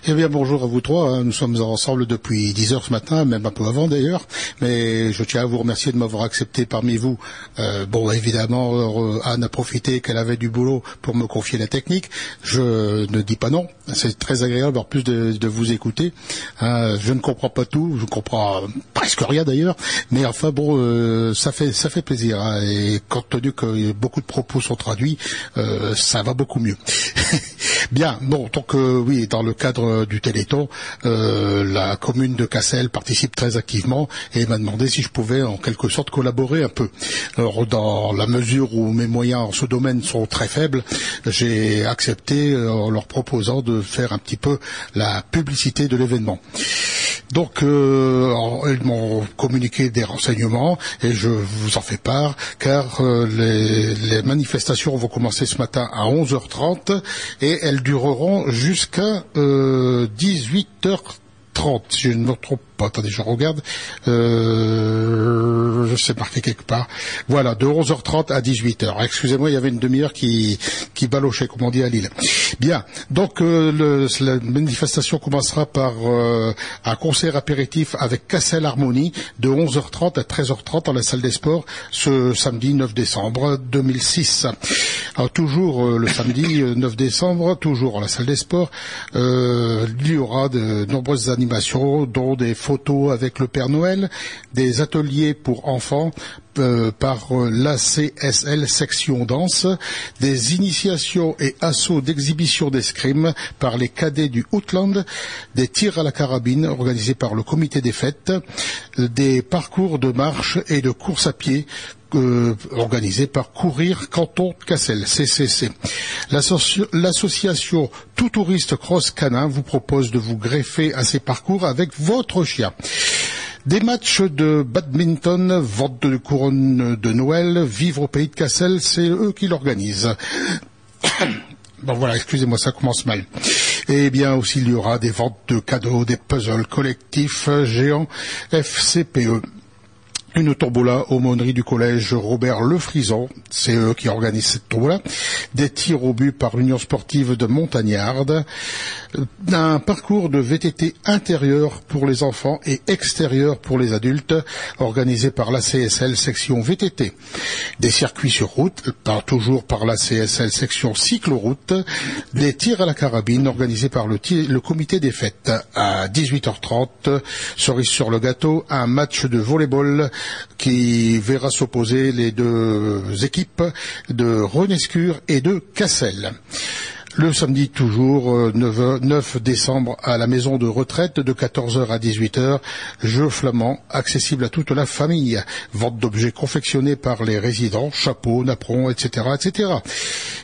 Eh bien, bonjour à vous trois. hein. Nous sommes ensemble depuis 10 heures ce matin, même un peu avant d'ailleurs. Mais je tiens à vous remercier de m'avoir accepté parmi vous. Euh, bon, évidemment, euh, Anne a profité qu'elle avait du boulot pour me confier la technique. Je ne dis pas non. C'est très agréable en plus de, vous écouter. Hein, je ne comprends pas tout. Je comprends euh, presque rien d'ailleurs. Mais enfin, bon, euh, ça fait ça fait plaisir. hein. Et compte tenu que beaucoup de propos sont traduits, euh, ça va beaucoup mieux. Bien, bon, donc euh, oui, dans le cadre du Téléthon, euh, la commune de Cassel participe très activement et m'a demandé si je pouvais en quelque sorte collaborer un peu. Alors, dans la mesure où mes moyens en ce domaine sont très faibles, j'ai accepté euh, en leur proposant de faire un petit peu la publicité de l'événement. Donc, euh, ils m'ont communiqué des renseignements et je vous en fais part, car euh, les, les manifestations vont commencer ce matin à 11h30 et elles dureront jusqu'à euh, 18h30, si je ne me trompe pas. Attendez, je regarde. Euh, sais marqué quelque part. Voilà, de 11h30 à 18h. Excusez-moi, il y avait une demi-heure qui, qui balochait, comme on dit à Lille. Bien, donc euh, la manifestation commencera par euh, un concert apéritif avec Cassel Harmonie de 11h30 à 13h30 dans la salle des sports ce samedi 9 décembre 2006. Alors toujours euh, le samedi euh, 9 décembre, toujours à la salle des sports, il y aura de nombreuses animations, dont des photos avec le Père Noël, des ateliers pour enfants par euh, l'ACSL section danse, des initiations et assauts d'exhibition d'escrime par les cadets du Outland, des tirs à la carabine organisés par le comité des fêtes, euh, des parcours de marche et de course à pied euh, organisé par Courir Canton Cassel, CCC. L'associ- L'association Tout Touriste Cross Canin vous propose de vous greffer à ces parcours avec votre chien. Des matchs de badminton, vente de couronne de Noël, vivre au pays de Cassel, c'est eux qui l'organisent. Bon voilà, excusez-moi, ça commence mal. Et bien aussi, il y aura des ventes de cadeaux, des puzzles collectifs euh, géants FCPE. Une tombola aumônerie du collège Robert Lefrison, c'est eux qui organisent cette tombola, des tirs au but par l'Union sportive de Montagnarde, un parcours de VTT intérieur pour les enfants et extérieur pour les adultes, organisé par la CSL section VTT. Des circuits sur route, toujours par la CSL section cycloroute, des tirs à la carabine organisés par le, le comité des fêtes. À 18h30, cerise sur le gâteau, un match de volleyball qui verra s'opposer les deux équipes de Renescure et de Cassel le samedi toujours 9, euh, décembre à la maison de retraite de 14h à 18h, jeu flamand accessible à toute la famille, vente d'objets confectionnés par les résidents, chapeaux, napperons, etc., etc.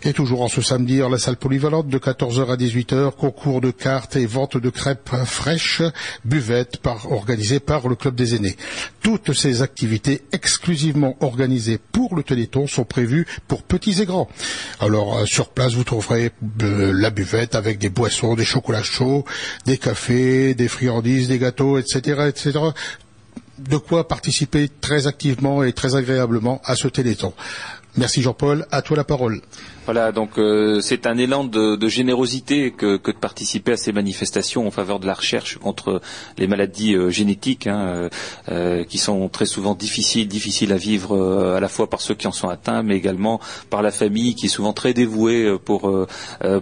Et toujours en ce samedi, la salle polyvalente de 14h à 18h, concours de cartes et vente de crêpes fraîches, buvette par, organisée par le club des aînés. Toutes ces activités exclusivement organisées pour le Téléthon sont prévues pour petits et grands. Alors euh, sur place, vous trouverez la buvette avec des boissons, des chocolats chauds, des cafés, des friandises, des gâteaux, etc., etc. De quoi participer très activement et très agréablement à ce téléthon. Merci Jean-Paul, à toi la parole. Voilà, donc euh, c'est un élan de, générosité que, de participer à ces manifestations en faveur de la recherche contre les maladies euh, génétiques, hein, euh, qui sont très souvent difficiles, difficiles à vivre à la fois par ceux qui en sont atteints, mais également par la famille qui est souvent très dévouée pour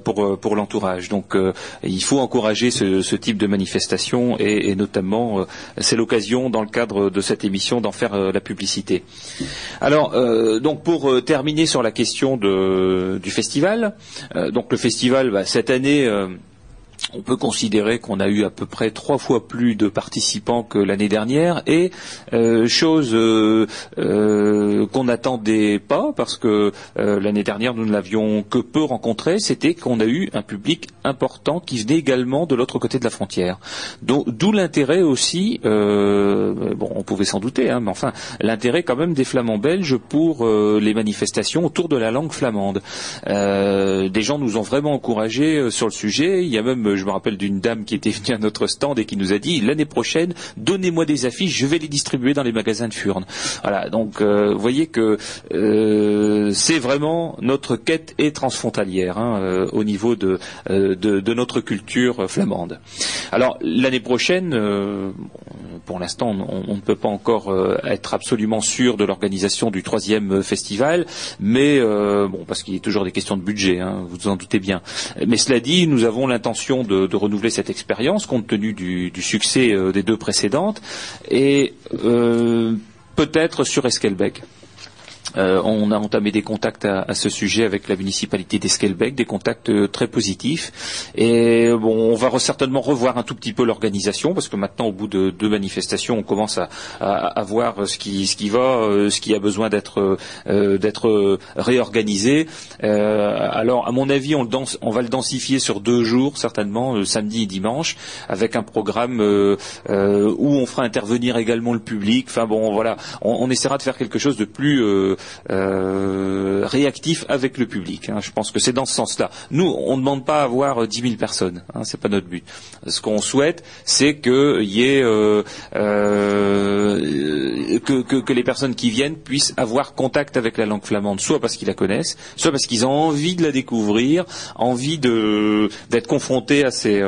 pour, l'entourage. Donc il faut encourager ce, ce, type de manifestation et, et notamment c'est l'occasion dans le cadre de cette émission d'en faire la publicité. Alors donc pour terminer sur la question de du festival. Euh, donc le festival, bah, cette année, euh, on peut considérer qu'on a eu à peu près trois fois plus de participants que l'année dernière et euh, chose euh, euh, qu'on n'attendait pas parce que l'année dernière nous ne l'avions que peu rencontré, c'était qu'on a eu un public important qui venait également de l'autre côté de la frontière. D'où l'intérêt aussi, bon on pouvait s'en douter, hein, mais enfin l'intérêt quand même des flamands belges pour les manifestations autour de la langue flamande. des gens nous ont vraiment encouragés sur le sujet. Il y a même je me rappelle d'une dame qui était venue à notre stand et qui nous a dit l'année prochaine, donnez-moi des affiches, je vais les distribuer dans les magasins de Furne. Voilà, donc euh, vous voyez que euh, c'est vraiment notre quête est transfrontalière hein, euh, au niveau de, de, notre culture flamande. Alors l'année prochaine, pour l'instant, on, ne peut pas encore être absolument sûr de l'organisation du troisième festival, mais bon, parce qu'il y a toujours des questions de budget, hein, vous en doutez bien. Mais cela dit, nous avons l'intention de, renouveler cette expérience compte tenu du, succès euh, des deux précédentes et euh, peut-être sur Esquelbec. Euh, on a entamé des contacts à, ce sujet avec la municipalité d'Esquelbec, des contacts euh, très positifs. Et bon, on va certainement revoir un tout petit peu l'organisation parce que maintenant, au bout de deux manifestations, on commence à, voir ce qui, va, euh, ce qui a besoin d'être réorganisé. alors, à mon avis, on, on, va le densifier sur deux jours certainement, samedi et dimanche, avec un programme où on fera intervenir également le public. Enfin bon, voilà, on essaiera de faire quelque chose de plus euh, réactif avec le public. Hein. Je pense que c'est dans ce sens-là. Nous, on ne demande pas à avoir dix mille personnes. Hein, c'est pas notre but. Ce qu'on souhaite, c'est qu'il y ait euh, euh, que, les personnes qui viennent puissent avoir contact avec la langue flamande, soit parce qu'ils la connaissent, soit parce qu'ils ont envie de la découvrir, envie d'être confrontés à ces,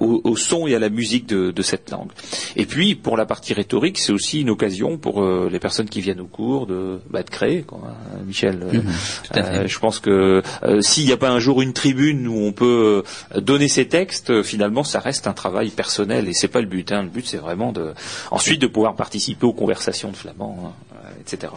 au, son et à la musique de, cette langue. Et puis, pour la partie rhétorique, c'est aussi une occasion pour les personnes qui viennent au cours de bah, de créer, quoi, hein, Michel. Euh, euh, je pense que euh, s'il n'y a pas un jour une tribune où on peut donner ses textes, finalement, ça reste un travail personnel et c'est pas le but. Hein. Le but, c'est vraiment de ensuite de pouvoir participer aux conversations de flamands, hein, etc.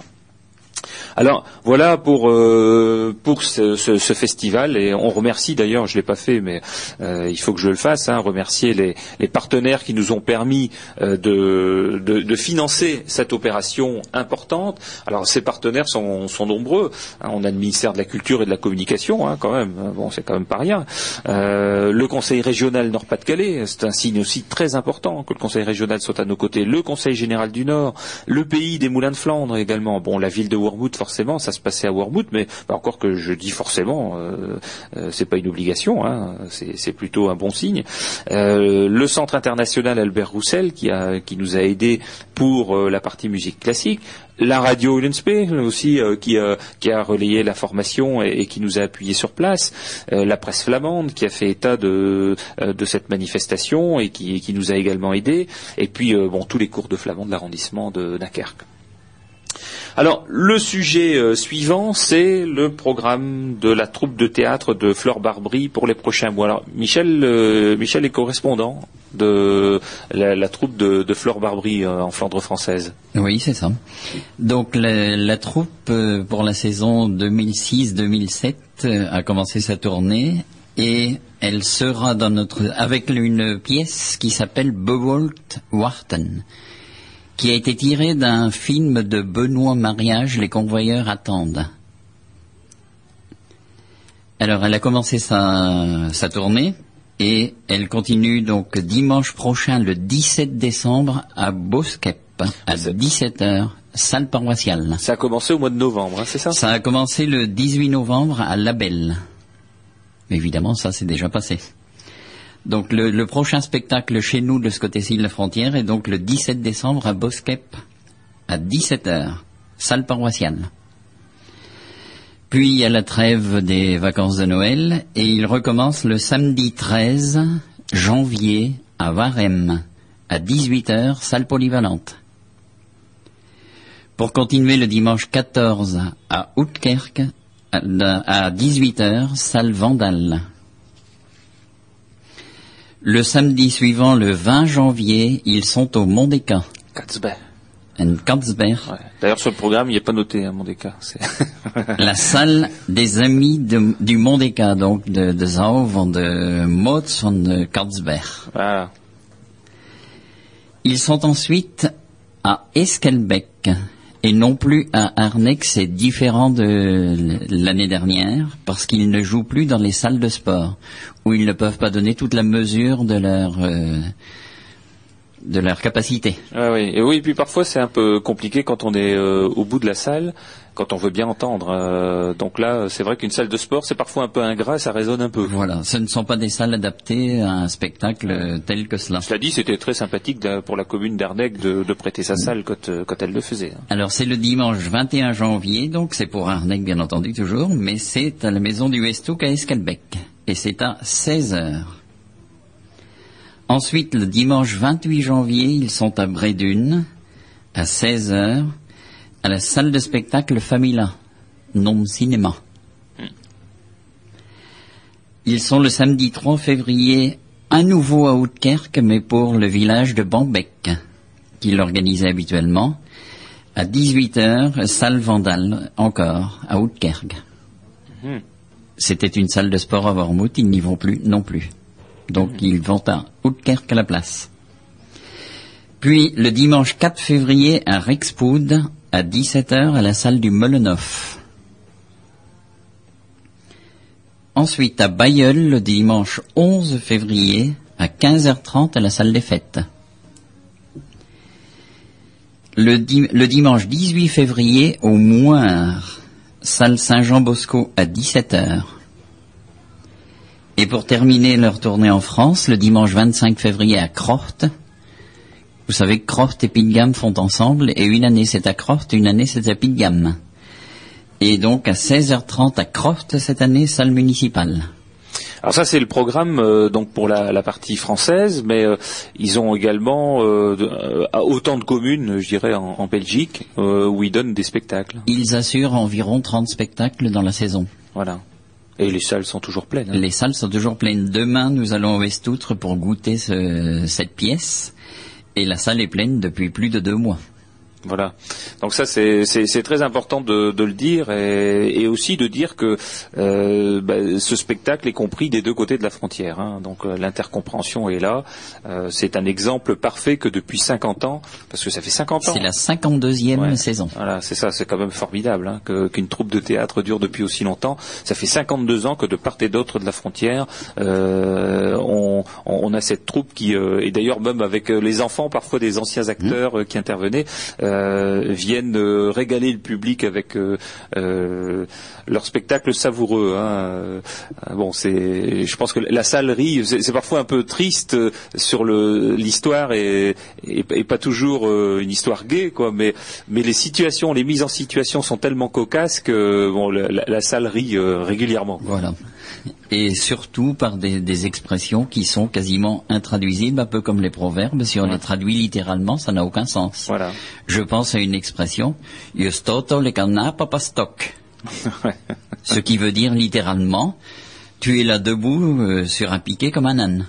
Alors voilà pour euh, ce, festival et on remercie d'ailleurs, je l'ai pas fait, mais euh, il faut que je le fasse, hein, remercier les, partenaires qui nous ont permis euh, de, financer cette opération importante. Alors ces partenaires sont, nombreux. Hein, on a le ministère de la Culture et de la Communication, hein, quand même. Bon, c'est quand même pas rien. Le Conseil régional Nord-Pas-de-Calais, c'est un signe aussi très important que le Conseil régional soit à nos côtés. Le Conseil général du Nord, le pays des Moulins de Flandre également. Bon, la ville de Wormwood forcément, ça se passait à Wormwood, mais bah, encore que je dis forcément, euh, euh, c'est pas une obligation, hein, c'est plutôt un bon signe. Euh, le Centre international Albert Roussel qui, nous a aidés pour la partie musique classique, la radio Ulenspé aussi qui, a relayé la formation et, qui nous a appuyé sur place, la presse flamande qui a fait état de, cette manifestation et qui, qui, nous a également aidés, et puis bon tous les cours de flamand de l'arrondissement de Dunkerque. Alors, le sujet euh, suivant, c'est le programme de la troupe de théâtre de Fleur Barbry pour les prochains mois. Alors, Michel, euh, Michel est correspondant de la, troupe de, Fleur Barbry euh, en Flandre française. Oui, c'est ça. Donc, la, troupe pour la saison 2006-2007 a commencé sa tournée et elle sera dans notre avec une pièce qui s'appelle Bewolt Warten qui a été tiré d'un film de Benoît Mariage, Les convoyeurs attendent. Alors, elle a commencé sa, sa tournée et elle continue donc dimanche prochain, le 17 décembre, à Boskep, à 17h, salle paroissiale. Ça a commencé au mois de novembre, hein, c'est ça? Ça a commencé le 18 novembre à Labelle. Évidemment, ça s'est déjà passé. Donc le, prochain spectacle chez nous de ce côté-ci de la frontière est donc le 17 décembre à Boskep à 17h, salle paroissiale. Puis il y a la trêve des vacances de Noël et il recommence le samedi 13 janvier à Varem à 18h, salle polyvalente. Pour continuer le dimanche 14 à Outkerk à 18h, salle Vandal. Le samedi suivant, le 20 janvier, ils sont au Mondeka. Katzberg. D'ailleurs, sur le programme, il n'y a pas noté hein, Mondeka. la salle des amis du Mondeka, donc de, de Zauv, de Motz, de Katzberg. Voilà. Ils sont ensuite à Eskelbeck et non plus à Arnex. C'est différent de l'année dernière parce qu'ils ne jouent plus dans les salles de sport où ils ne peuvent pas donner toute la mesure de leur euh, de leur capacité. Ah oui, et oui, puis parfois c'est un peu compliqué quand on est euh, au bout de la salle, quand on veut bien entendre. Euh, donc là, c'est vrai qu'une salle de sport, c'est parfois un peu ingrat, ça résonne un peu. Voilà, ce ne sont pas des salles adaptées à un spectacle tel que cela. Cela dit, c'était très sympathique pour la commune d'Arnec de, prêter sa salle quand, quand elle le faisait. Hein. Alors c'est le dimanche 21 janvier, donc c'est pour Arnec bien entendu toujours, mais c'est à la maison du Westouk à Escalbec et c'est à 16 heures. Ensuite, le dimanche 28 janvier, ils sont à Brédune, à 16 heures, à la salle de spectacle Famila, non cinéma. Ils sont le samedi 3 février à nouveau à Outkerk, mais pour le village de Bambeck, qu'ils l'organisaient habituellement, à 18 heures, salle Vandal, encore, à Outkerk. Mhm. C'était une salle de sport à Wormwood, ils n'y vont plus non plus. Donc mhm. ils vont à Outkerk à la place. Puis le dimanche 4 février à Rexpoud à 17h à la salle du Molenhof. Ensuite à Bayeul le dimanche 11 février à 15h30 à la salle des fêtes. Le, le dimanche 18 février au Moire salle Saint-Jean-Bosco à 17h. Et pour terminer leur tournée en France, le dimanche 25 février à Croft. Vous savez que Croft et Pilgam font ensemble, et une année c'est à Croft, une année c'est à Pilgam. Et donc à 16h30 à Croft cette année, salle municipale. Alors ça c'est le programme euh, donc pour la, partie française, mais euh, ils ont également euh, autant de communes, je dirais, en, Belgique où ils donnent des spectacles. Ils assurent environ 30 spectacles dans la saison. Voilà. Et les salles sont toujours pleines. Hein. Les salles sont toujours pleines. Demain, nous allons au Westoutre pour goûter cette pièce. Et la salle est pleine depuis plus de deux mois. Voilà. Donc ça, c'est très important de, le dire et, aussi de dire que euh, bah, ce spectacle est compris des deux côtés de la frontière. Hein. Donc euh, l'intercompréhension est là. Euh, c'est un exemple parfait que depuis 50 ans, parce que ça fait 50 ans. C'est la 52e saison. Voilà, c'est ça. C'est quand même formidable hein, qu'une troupe de théâtre dure depuis aussi longtemps. Ça fait 52 ans que de part et d'autre de la frontière, on, on, a cette troupe qui, et d'ailleurs même avec les enfants, parfois des anciens acteurs qui intervenaient euh, viennent euh, régaler le public avec euh, leur spectacle savoureux. Hein. bon, c'est, je pense que la salle rit. C'est parfois un peu triste sur l'histoire et, pas toujours une histoire gaie, quoi. Mais, les situations, les mises en situation sont tellement cocasses que bon, la, la salle rit régulièrement. Voilà et surtout par des, expressions qui sont quasiment intraduisibles, un peu comme les proverbes. Si on les traduit littéralement, ça n'a aucun sens. Voilà. Je pense à une expression, ce qui veut dire littéralement, tu es là debout euh, sur un piquet comme un âne.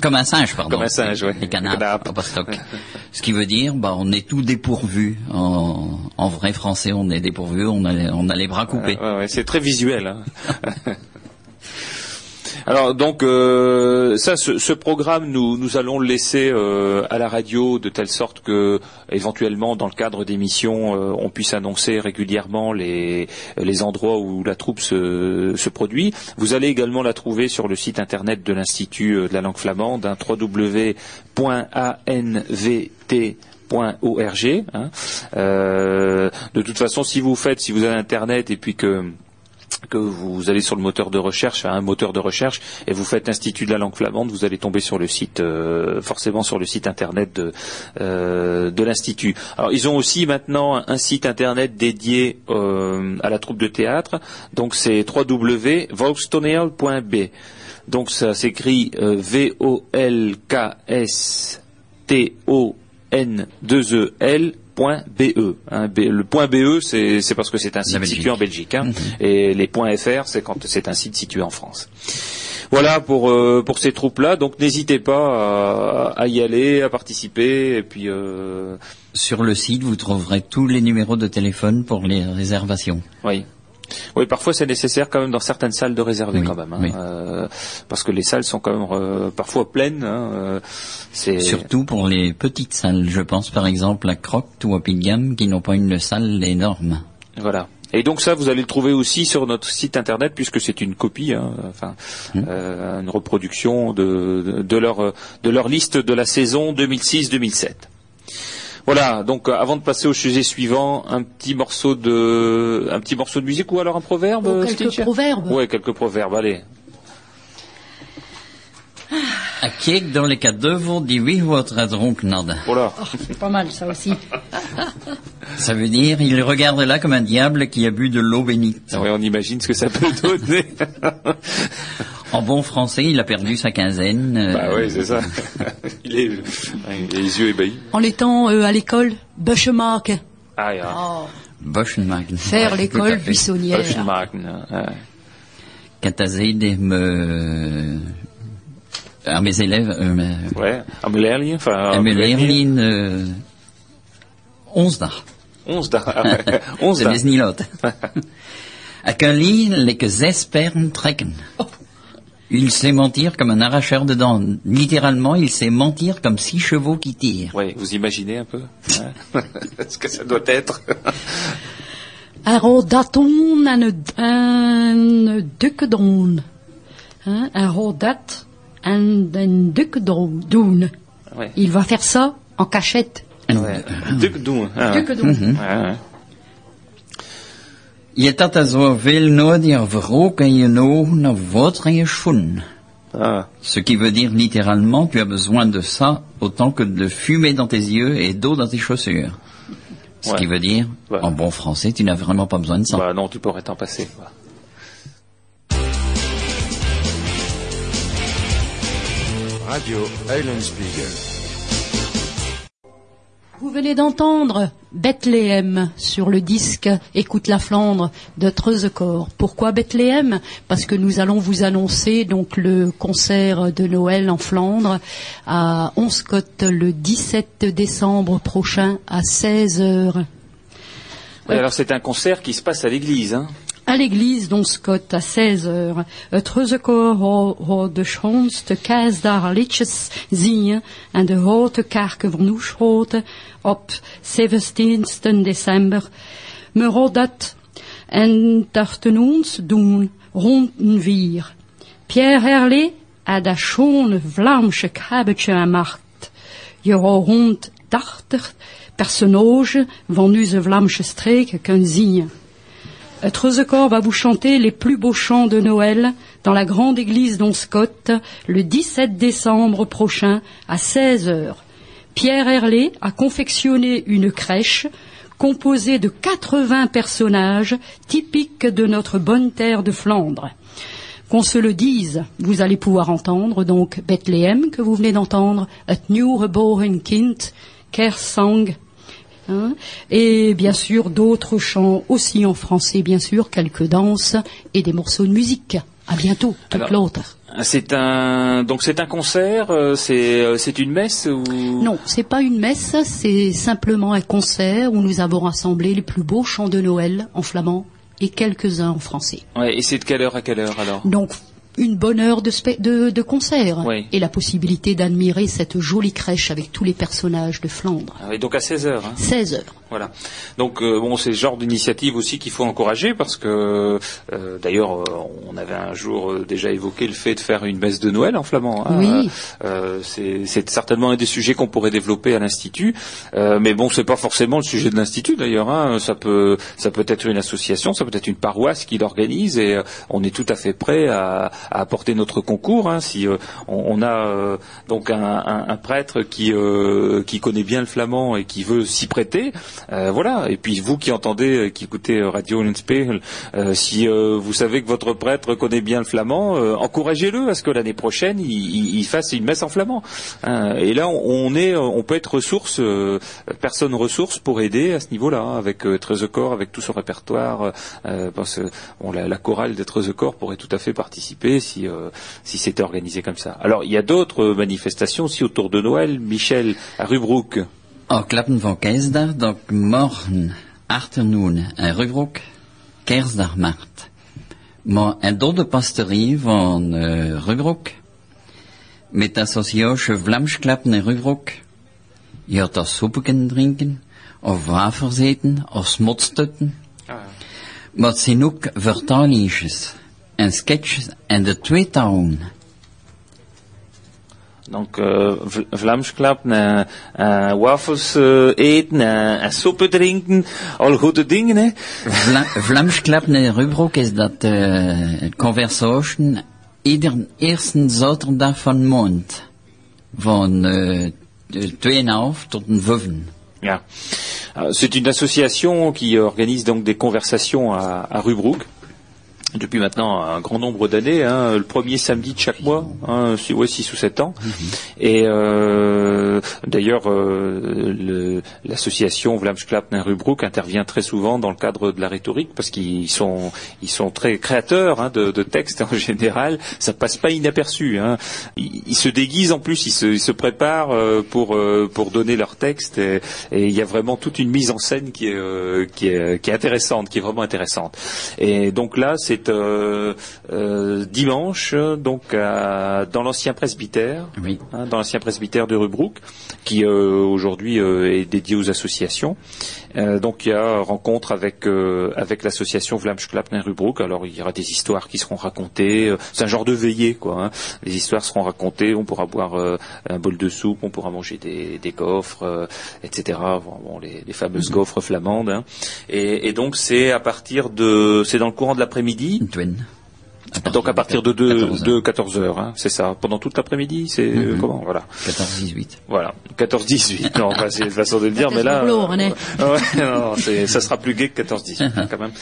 Comme un singe, pardon. Comme un singe, oui. Ce qui veut dire, bah, on est tout dépourvu. En, vrai français, on est dépourvu, on a, on a les bras coupés. c'est très visuel. Hein. Alors donc euh, ça, ce, programme, nous, nous allons le laisser euh, à la radio de telle sorte que, éventuellement, dans le cadre d'émissions, euh, on puisse annoncer régulièrement les, les endroits où la troupe se, produit. Vous allez également la trouver sur le site internet de l'Institut de la langue flamande, hein, www.anvt.org. Hein. de toute façon, si vous faites, si vous avez internet et puis que que vous allez sur le moteur de recherche, un moteur de recherche, et vous faites Institut de la langue flamande, vous allez tomber sur le site, euh, forcément sur le site internet euh, de, l'Institut. Alors ils ont aussi maintenant un site internet dédié euh, à la troupe de théâtre, donc c'est www.volkstoneel.b. Donc ça s'écrit V-O-L-K-S-T-O-N-2-E-L .be. Hein, le point BE, c'est parce que c'est un site situé en Belgique. Hein, mhm. Et les points .fr, c'est quand c'est un site situé en France. Voilà pour euh, pour ces troupes-là. Donc n'hésitez pas à, y aller, à participer. Et puis euh... sur le site, vous trouverez tous les numéros de téléphone pour les réservations. Oui. Oui, parfois c'est nécessaire quand même dans certaines salles de réserver quand même, hein, euh, parce que les salles sont quand même euh, parfois pleines. Hein, euh, Surtout pour les petites salles, je pense par exemple à Croct ou à Pilgam qui n'ont pas une salle énorme. Voilà. Et donc ça, vous allez le trouver aussi sur notre site internet puisque c'est une copie, hein, enfin hmm. une reproduction de, de, leur de leur liste de la saison 2006-2007. Voilà, donc euh, avant de passer au sujet suivant, un petit morceau de, un petit morceau de musique ou alors un proverbe. Oh, quelques proverbes. Ouais, quelques proverbes. Allez. À Kiek dans les cas d'œuvre dit oui votre drunknad. Voilà. Oh, pas mal ça aussi. Ça veut dire il regarde là comme un diable qui a bu de l'eau bénite. Ah oui, on imagine ce que ça peut donner. En bon français, il a perdu sa quinzaine. Euh, bah oui, c'est ça. il, est, il a les yeux ébahis. En étant euh, à l'école, Bushmark. Ah, ja. Oh. Bushmark. Faire l'école buissonnière. Bushmark. Katazede me... À mes élèves... Euh, ouais, à mes leerlingen. Enfin, à mes leerlingen... Euh, onsdag. Onsdag. onsdag. Dat is niet lot. À Kali, les que zes peren trekken. Oh. Il sait mentir comme un arracheur de dents. Littéralement, il sait mentir comme six chevaux qui tirent. Oui, vous imaginez un peu hein ce que ça doit être Un daton en een Un een dukkedon. Il va faire ça en cachette. Ouais. Dukkedon. Ah. Dukkedon. Mm -hmm. Je dat zo veel nodig vroeg en je nog naar votre Ah. Ce qui veut dire littéralement, tu as besoin de ça autant que de fumer dans tes yeux et d'eau dans tes chaussures. Ce qui veut dire, en bon français, tu n'as vraiment pas besoin de ça. Bah non, tu pourrais t'en passer. Radio Eulenspiegel. Vous venez d'entendre Bethléem sur le disque Écoute la Flandre de Treuzecor. Pourquoi Bethléem? Parce que nous allons vous annoncer donc le concert de Noël en Flandre à Onscott le 17 décembre prochain à 16 heures. alors c'est un concert qui se passe à l'église, hein à l'église Scott à 16 heures. Had de schoonste daar liedjes zingen en de grote kerk van op 17 december. Me had dat en dachten ons doen. Pierre Herlé a dat schone Vlaamse krabbetje aan macht. Je rond 80 personage van onze Vlaamse. Treuzekor va vous chanter les plus beaux chants de Noël dans la grande église d'Onscott le 17 décembre prochain à 16 heures. Pierre Herlé a confectionné une crèche composée de 80 personnages typiques de notre bonne terre de Flandre. Qu'on se le dise, vous allez pouvoir entendre donc Bethléem que vous venez d'entendre, Het Nieuw Geboren Kind, Kersang, hein, et bien sûr d'autres chants aussi en français, bien sûr, quelques danses et des morceaux de musique. À bientôt, toute l'autre. C'est un donc c'est un concert, euh, c'est euh, c'est une messe ou? Non, c'est pas une messe, c'est simplement un concert où nous avons rassemblé les plus beaux chants de Noël en flamand et quelques-uns en français. Ouais, et c'est de quelle heure à quelle heure alors? Donc une bonne heure de, de, de concert Oui. et la possibilité d'admirer cette jolie crèche avec tous les personnages de Flandre. Ah oui, Donc à 16 heures. Hein. 16 heures. Voilà. Donc euh, bon, c'est le genre d'initiative aussi qu'il faut encourager parce que euh, d'ailleurs euh, on avait un jour déjà évoqué le fait de faire une messe de Noël en flamand. hein. Oui. Euh, c'est certainement un des sujets qu'on pourrait développer à l'institut, mais bon, c'est pas forcément le sujet de l'institut d'ailleurs. hein. Ça peut ça peut être une association, ça peut être une paroisse qui l'organise et on est tout à fait prêt à, à apporter notre concours. hein. si on, on a donc un, un- un prêtre qui qui connaît bien le flamand et qui veut s'y prêter. Euh, voilà. Et puis vous qui entendez, euh, qui écoutez euh, Radio euh, si vous savez que votre prêtre connaît bien le flamand, encouragez-le à ce que l'année prochaine il, il- fasse une messe en flamand. Hein. et là, on, est, on peut être ressource, personne ressource pour aider à ce niveau-là, hein, avec euh, Trésor avec tout son répertoire. Parce que bon, la, la chorale de Trésor pourrait tout à fait participer si si c'était organisé comme ça. Alors, il y a d'autres manifestations aussi autour de Noël. Michel à Rubroek. Au klappen van Kersdag, donc morgen, achternoon en Rubroek, Kersdag maart. Maar een dode pastorie van uh, Rubroek, met association Vlaams klappen en Rubroek, je had dat soepeken drinken, of wafers eten, of smotstutten. Maar het zijn ook vertalingsjes, en sketches, en de twee talen. Donc, euh, Vl- Vlaams klappen, uh, uh, wafels uh, eten, uh, en soppen drinken, al goede dingen, hè. Vla Vlaams klappen en Rubroek is dat uh, conversation ieder eerste zaterdag van maand. Van uh, 2,5 tot een 5. Ja. Euh, C'est une association qui organise donc des conversations à, à Rubroek. Depuis maintenant un grand nombre d'années, hein, le premier samedi de chaque mois, hein, six, ouais, six ou sept ans. Et euh, d'ailleurs, euh, l'association Vlaamsklappen Rubroek intervient très souvent dans le cadre de la rhétorique parce qu'ils sont ils sont très créateurs hein, de, de textes en général. Ça passe pas inaperçu. Hein. Ils, ils se déguisent en plus, ils se, ils se préparent euh, pour euh, pour donner leur texte et, et il y a vraiment toute une mise en scène qui est euh, qui est qui est intéressante, qui est vraiment intéressante. Et donc là, c'est euh, euh, dimanche, donc à- dans l'ancien presbytère, Oui. hein, dans l'ancien presbytère de Rubroek, qui euh, aujourd'hui est dédié aux associations. Donc il y a rencontre avec avec l'association Vlaamsklappen Rubroek. Alors il y aura des histoires qui seront racontées. C'est un genre de veillée, quoi. hein. Les histoires seront racontées. On pourra boire un bol de soupe, on pourra manger des, des gaufres, euh, etc. Bon, les, les fameuses gaufres flamandes. hein. Et, et donc c'est à partir de, c'est dans le courant de l'après-midi. Twin. Donc à partir de 2 14 de 14 heures, hein, c'est ça. Pendant toute l'après-midi, c'est euh, comment Voilà. 14-18. Voilà, 14-18. Non, enfin, c'est une façon de le dire, mais là, euh, ouais, non, ça sera plus gai que 14-18 hein, quand même.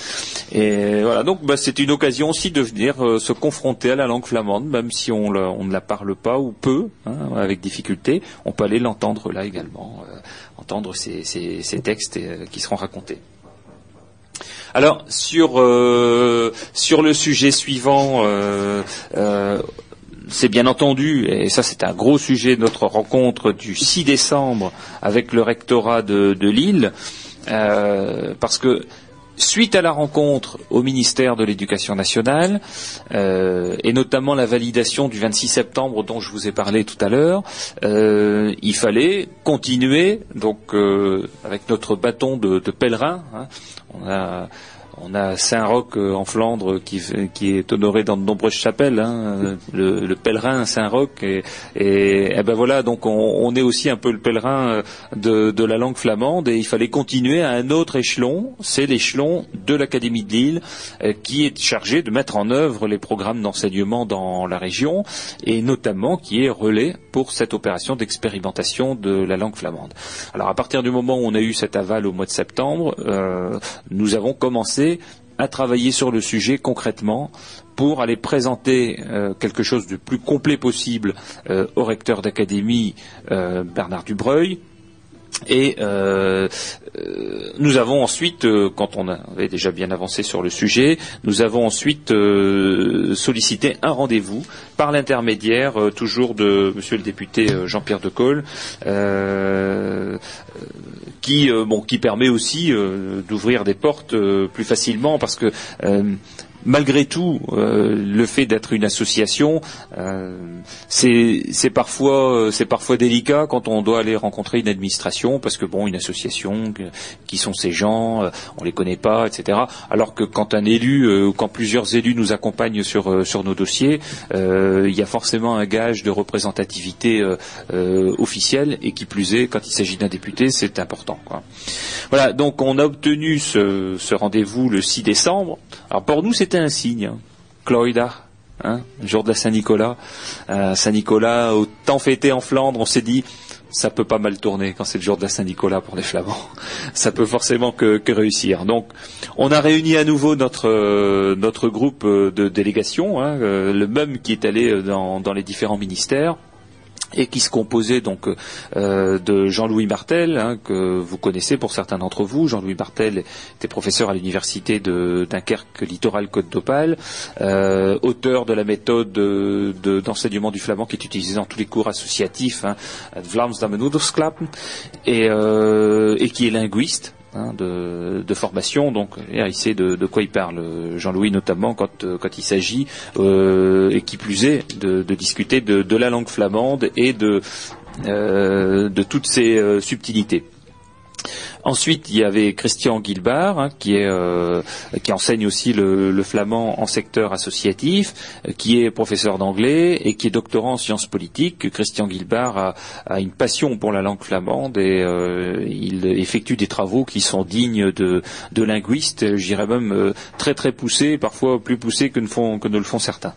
Et voilà, donc bah, c'est une occasion aussi de venir euh, se confronter à la langue flamande, même si on, la- on ne la parle pas ou peu, hein, avec difficulté, on peut aller l'entendre là également, euh, entendre ces, ces- ces textes euh, qui seront racontés. Alors sur euh, sur le sujet suivant, euh, euh, c'est bien entendu, et ça c'est un gros sujet de notre rencontre du 6 décembre avec le rectorat de, Lille, parce que suite à la rencontre au ministère de l'Éducation nationale, euh, et notamment la validation du 26 septembre dont je vous ai parlé tout à l'heure, euh, il fallait continuer donc euh, avec notre bâton de, de pèlerin. hein. on a on a Saint-Roch euh, en Flandre qui, est honoré dans de nombreuses chapelles, hein, le, le, pèlerin Saint-Roch. Et, et, ben voilà, donc on, est aussi un peu le pèlerin euh, de, la langue flamande et il fallait continuer à un autre échelon, c'est l'échelon de l'Académie de Lille euh, qui est chargé de mettre en œuvre les programmes d'enseignement dans la région et notamment qui est relais pour cette opération d'expérimentation de la langue flamande. Alors à partir du moment où on a eu cet aval au mois de septembre, euh, nous avons commencé à travailler sur le sujet concrètement pour aller présenter euh, quelque chose de plus complet possible euh, au recteur d'académie euh, Bernard Dubreuil, et euh, euh, nous avons ensuite, euh, quand on avait déjà bien avancé sur le sujet, nous avons ensuite sollicité un rendez-vous par l'intermédiaire toujours de Monsieur le député Jean-Pierre de Col, qui, bon, qui permet aussi d'ouvrir des portes plus facilement parce que malgré tout, euh, le fait d'être une association, euh, c'est parfois, euh, c'est parfois délicat quand on doit aller rencontrer une administration, parce que bon, une association, qui sont ces gens, on les connaît pas, etc. Alors que quand un élu ou quand plusieurs élus nous accompagnent sur nos dossiers, il y a forcément un gage de représentativité officielle, et qui plus est, quand il s'agit d'un député, c'est important. Voilà, donc on a obtenu ce, ce rendez-vous le 6 décembre. Alors pour nous, c'était un signe. Cloïda, hein, jour de la Saint-Nicolas. Euh, Saint-Nicolas, au temps fêté en Flandre, on s'est dit, ça peut pas mal tourner quand c'est le jour de la Saint-Nicolas pour les Flamands. Ça peut forcément que, réussir. Donc, on a réuni à nouveau notre euh, groupe euh, de délégation, hein, le même qui est allé dans les différents ministères et qui se composait donc euh, de Jean-Louis Martel, hein, que vous connaissez pour certains d'entre vous. Jean-Louis Martel était professeur à l'université de Dunkerque Littoral Côte d'Opale, euh, auteur de la méthode d'enseignement du flamand qui est utilisée dans tous les cours associatifs, hein, et, euh, et qui est linguiste. Hein, de, formation. Donc, il sait de, quoi il parle, Jean-Louis notamment quand, euh, il s'agit, euh, et qui plus est, de, discuter de, la langue flamande et de, euh, toutes ses subtilités. Ensuite, il y avait Christian Guilbard, hein, euh, qui enseigne aussi le, flamand en secteur associatif, euh, qui est professeur d'anglais et qui est doctorant en sciences politiques. Christian Guilbard a, une passion pour la langue flamande et euh, il effectue des travaux qui sont dignes de, de linguistes, j'irais même très très poussés, parfois plus poussés que ne le font certains.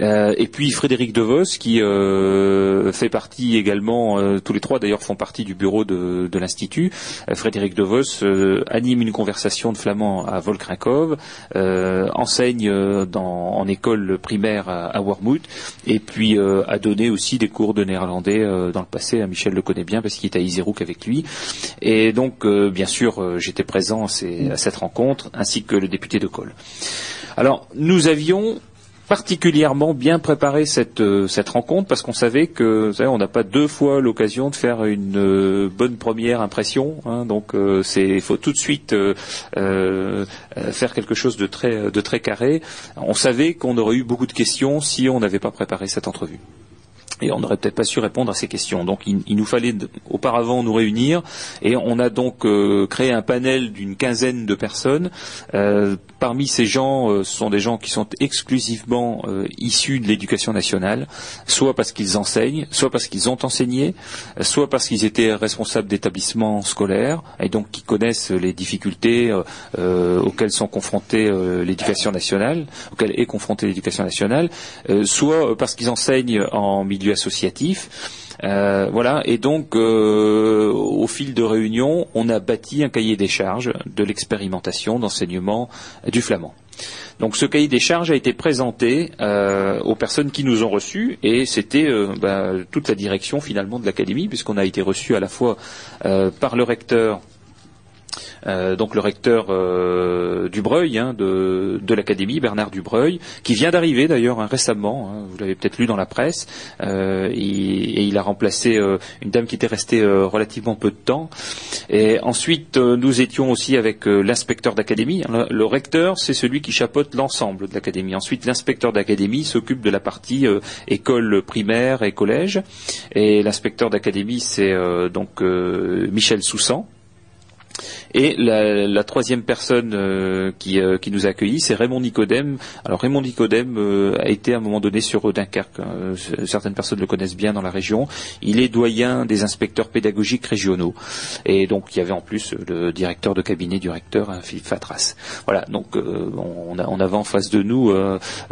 Euh, et puis Frédéric Devos qui euh, fait partie également, euh, tous les trois d'ailleurs font partie du bureau de, de l'Institut. Frédéric Devos anime une conversation de flamand à Volkrinkov, enseigne dans, en école primaire à, à et puis a donné aussi des cours de néerlandais dans le passé. Michel le connaît bien parce qu'il est à Iserouk avec lui. Et donc, bien sûr, j'étais présent à cette rencontre, ainsi que le député de Col. Alors, nous avions particulièrement bien préparé cette, euh, cette rencontre parce qu'on savait que savez, on n'a pas deux fois l'occasion de faire une euh, bonne première impression. Hein, donc euh, c'est il faut tout de suite faire quelque chose de très de très carré. On savait qu'on aurait eu beaucoup de questions si on n'avait pas préparé cette entrevue et on n'aurait peut-être pas su répondre à ces questions. Donc il, nous fallait auparavant nous réunir et on a donc euh, créé un panel d'une quinzaine de personnes. Euh, parmi ces gens, euh, ce sont des gens qui sont exclusivement issus de l'éducation nationale, soit parce qu'ils enseignent, soit parce qu'ils ont enseigné, soit parce qu'ils étaient responsables d'établissements scolaires et donc qui connaissent les difficultés auxquelles sont confrontées l'éducation nationale, auxquelles est confrontée l'éducation nationale, soit parce qu'ils enseignent en milieu associatif. Euh, voilà, et donc euh, au fil de réunions, on a bâti un cahier des charges de l'expérimentation d'enseignement du flamand. Donc ce cahier des charges a été présenté euh, aux personnes qui nous ont reçus et c'était bah, toute la direction finalement de l'académie puisqu'on a été reçu à la fois par le recteur euh, donc le recteur euh, Dubreuil hein, de, l'académie, Bernard Dubreuil, qui vient d'arriver d'ailleurs hein, récemment, hein, vous l'avez peut-être lu dans la presse, euh, et, il a remplacé une dame qui était restée relativement peu de temps. Et ensuite, nous étions aussi avec l'inspecteur d'académie. Le, le, recteur, c'est celui qui chapeaute l'ensemble de l'académie. Ensuite, l'inspecteur d'académie s'occupe de la partie école primaire et collège. Et l'inspecteur d'académie, c'est donc Michel Soussan Et la, troisième personne euh, qui, euh, qui nous a accueillis, c'est Raymond Nicodème. Alors Raymond Nicodème euh, a été à un moment donné sur Dunkerque. hein. Certaines personnes le connaissent bien dans la région. Il est doyen des inspecteurs pédagogiques régionaux. Et donc il y avait en plus le directeur de cabinet du recteur, hein, Philippe Fatras. Voilà, donc on, avait en face de nous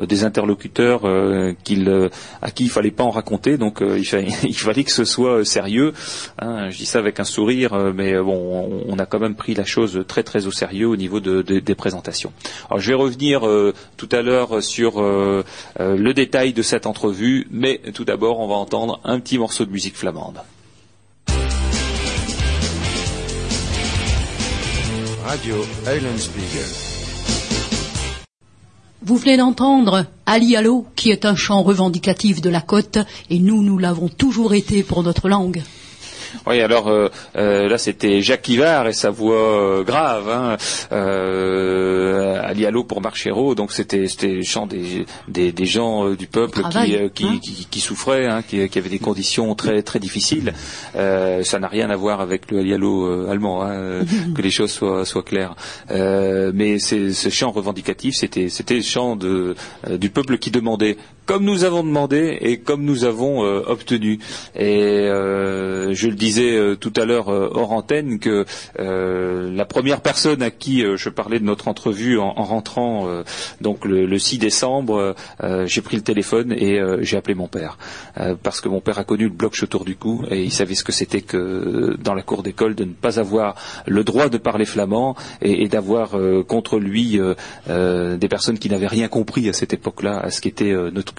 des interlocuteurs à qui il fallait pas en raconter, donc il, fallait, que ce soit sérieux. hein. je dis ça avec un sourire, mais bon, on, on a quand même pris la chose très très au sérieux au niveau de, de- des présentations. Alors je vais revenir euh, tout à l'heure sur euh, euh, le détail de cette entrevue, mais tout d'abord on va entendre un petit morceau de musique flamande. Radio. Vous venez d'entendre Ali Allo, qui est un chant revendicatif de la côte, et nous, nous l'avons toujours été pour notre langue. Oui, alors euh, euh, là c'était Jacques Livard et sa voix euh, grave, hein, euh, Ali Allo pour Marchero, donc c'était c'était le chant des, des, des gens euh, du peuple Travail, qui, qui, hein. qui, qui souffraient, hein, qui, qui avaient des conditions très très difficiles. Euh, ça n'a rien à voir avec le Ali Allo euh, allemand, hein, que les choses soient, soient claires. Euh, mais ce chant revendicatif, c'était c'était le chant de, du peuple qui demandait, comme nous avons demandé et comme nous avons euh, obtenu. Et euh, je le disais euh, tout à l'heure euh, hors antenne que la première personne à qui je parlais de notre entrevue en, en rentrant, donc le, le 6 décembre, j'ai pris le téléphone et j'ai appelé mon père parce que mon père a connu le bloc autour du cou et il savait ce que c'était que dans la cour d'école de ne pas avoir le droit de parler flamand et, et d'avoir contre lui des personnes qui n'avaient rien compris à cette époque-là à ce qu'était notre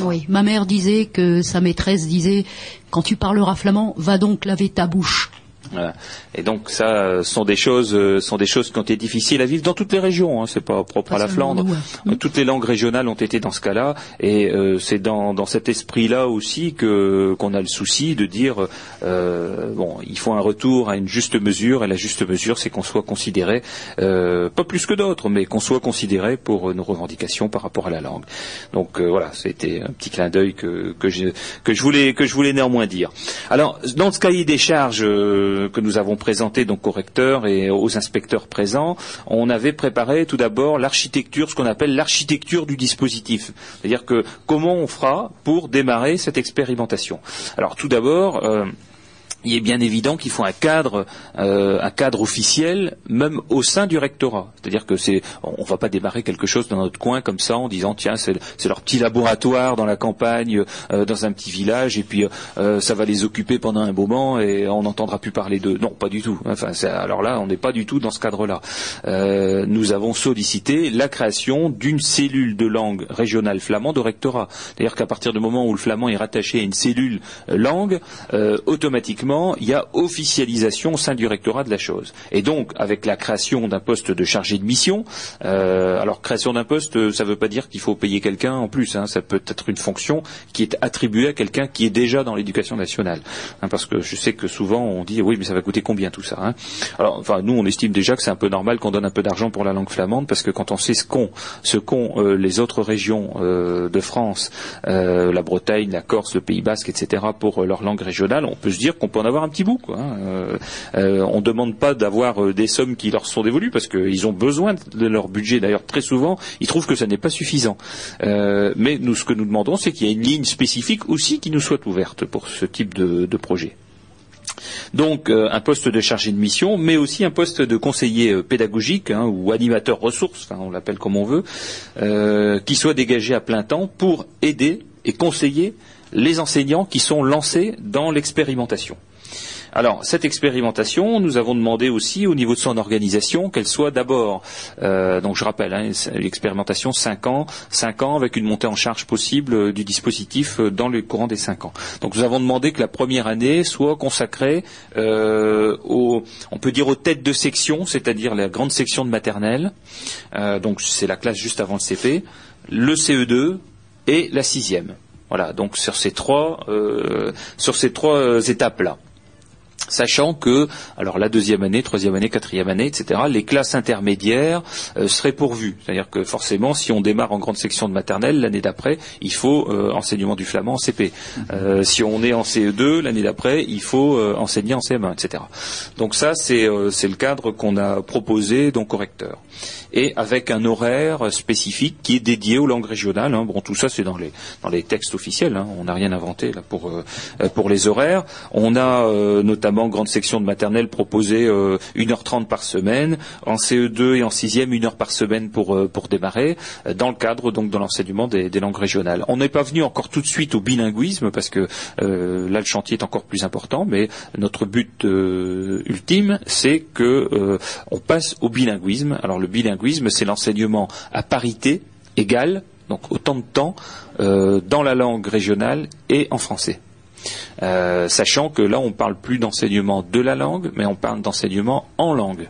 Oui, ma mère disait que sa maîtresse disait quand tu parleras flamand, va donc laver ta bouche. Voilà. Et donc ça sont des choses euh, sont des choses qui ont été difficiles à vivre dans toutes les régions. Hein, c'est pas propre Pas à la Flandre. nous. Euh, Toutes les langues régionales ont été dans ce cas-là, et euh, c'est dans, dans cet esprit-là aussi que qu'on a le souci de dire euh, bon, il faut un retour à une juste mesure, et la juste mesure, c'est qu'on soit considéré euh, pas plus que d'autres, mais qu'on soit considéré pour nos revendications par rapport à la langue. Donc euh, voilà, c'était un petit clin d'œil que que je que je voulais que je voulais néanmoins dire. Alors dans ce cahier des charges que nous avons présenté donc au recteur et aux inspecteurs présents, on avait préparé tout d'abord l'architecture, ce qu'on appelle l'architecture du dispositif, c'est-à-dire que comment on fera pour démarrer cette expérimentation. Alors tout d'abord. euh, il est bien évident qu'il faut un cadre, euh, un cadre officiel, même au sein du rectorat. C'est-à-dire que c'est, on va pas démarrer quelque chose dans notre coin comme ça en disant tiens c'est, leur petit laboratoire dans la campagne, euh, dans un petit village, et puis euh, ça va les occuper pendant un moment et on n'entendra plus parler d'eux. Non, pas du tout. Alors là, on n'est pas du tout dans ce cadre-là. Nous avons sollicité la création d'une cellule de langue régionale flamande au rectorat. C'est-à-dire qu'à partir du moment où le flamand est rattaché à une cellule langue, euh, il y a officialisation au sein du rectorat de la chose. Et donc, avec la création d'un poste de chargé de mission, euh, alors création d'un poste, euh, ça ne veut pas dire qu'il faut payer quelqu'un en plus. hein. ça peut être une fonction qui est attribuée à quelqu'un qui est déjà dans l'éducation nationale. Hein, parce que je sais que souvent on dit oui, mais ça va coûter combien tout ça hein Alors, enfin, nous, on estime déjà que c'est un peu normal qu'on donne un peu d'argent pour la langue flamande, parce que quand on sait ce qu'ont ce euh, les autres régions de France, la Bretagne, la Corse, le Pays Basque, etc., pour leur langue régionale, on peut se dire qu'on en avoir un petit bout. Hein. Euh, euh, on ne demande pas d'avoir euh, des sommes qui leur sont dévolues, parce qu'ils ont besoin de leur budget. D'ailleurs, très souvent, ils trouvent que ça n'est pas suffisant. Mais nous, ce que nous demandons, c'est qu'il y ait une ligne spécifique aussi qui nous soit ouverte pour ce type de, projet. Donc un poste de chargé de mission, mais aussi un poste de conseiller pédagogique hein, ou animateur ressources, enfin, on l'appelle comme on veut, qui soit dégagé à plein temps pour aider et conseiller les enseignants qui sont lancés dans l'expérimentation. Alors, cette expérimentation, nous avons demandé aussi au niveau de son organisation qu'elle soit d'abord, euh, donc je rappelle, hein, l'expérimentation 5 ans, 5 ans avec une montée en charge possible euh, du dispositif euh, dans le courant des 5 ans. Donc nous avons demandé que la première année soit consacrée aux, on peut dire aux têtes de section, c'est-à-dire la grande section de maternelle, donc c'est la classe juste avant le CP, le CE2 et la sixième. Voilà, donc sur ces trois, sur ces trois étapes-là. Sachant que, alors la deuxième année, troisième année, quatrième année, etc., les classes intermédiaires euh, seraient pourvues. C'est-à-dire que forcément, si on démarre en grande section de maternelle, l'année d'après, il faut euh, enseignement du flamand en CP. Euh, si on est en CE2, l'année d'après, il faut enseigner en CM1, etc. Donc ça, c'est le cadre qu'on a proposé donc au recteur et avec un horaire spécifique qui est dédié aux langues régionales. Hein. Bon, tout ça c'est dans les dans les textes officiels. Hein. On n'a rien inventé là pour euh, pour les horaires. On a euh, notamment grande section de maternelle proposé euh, 1h30 par semaine, en CE2 et en 6e 1 heure par semaine pour euh, pour démarrer dans le cadre donc de l'enseignement des, des, langues régionales. On n'est pas venu encore tout de suite au bilinguisme parce que là le chantier est encore plus important, mais notre but ultime c'est que on passe au bilinguisme. Alors le bilinguisme c'est l'enseignement à parité égale, donc autant de temps, euh, dans la langue régionale et en français. Euh, sachant que là, on ne parle plus d'enseignement de la langue, mais on parle d'enseignement en langue.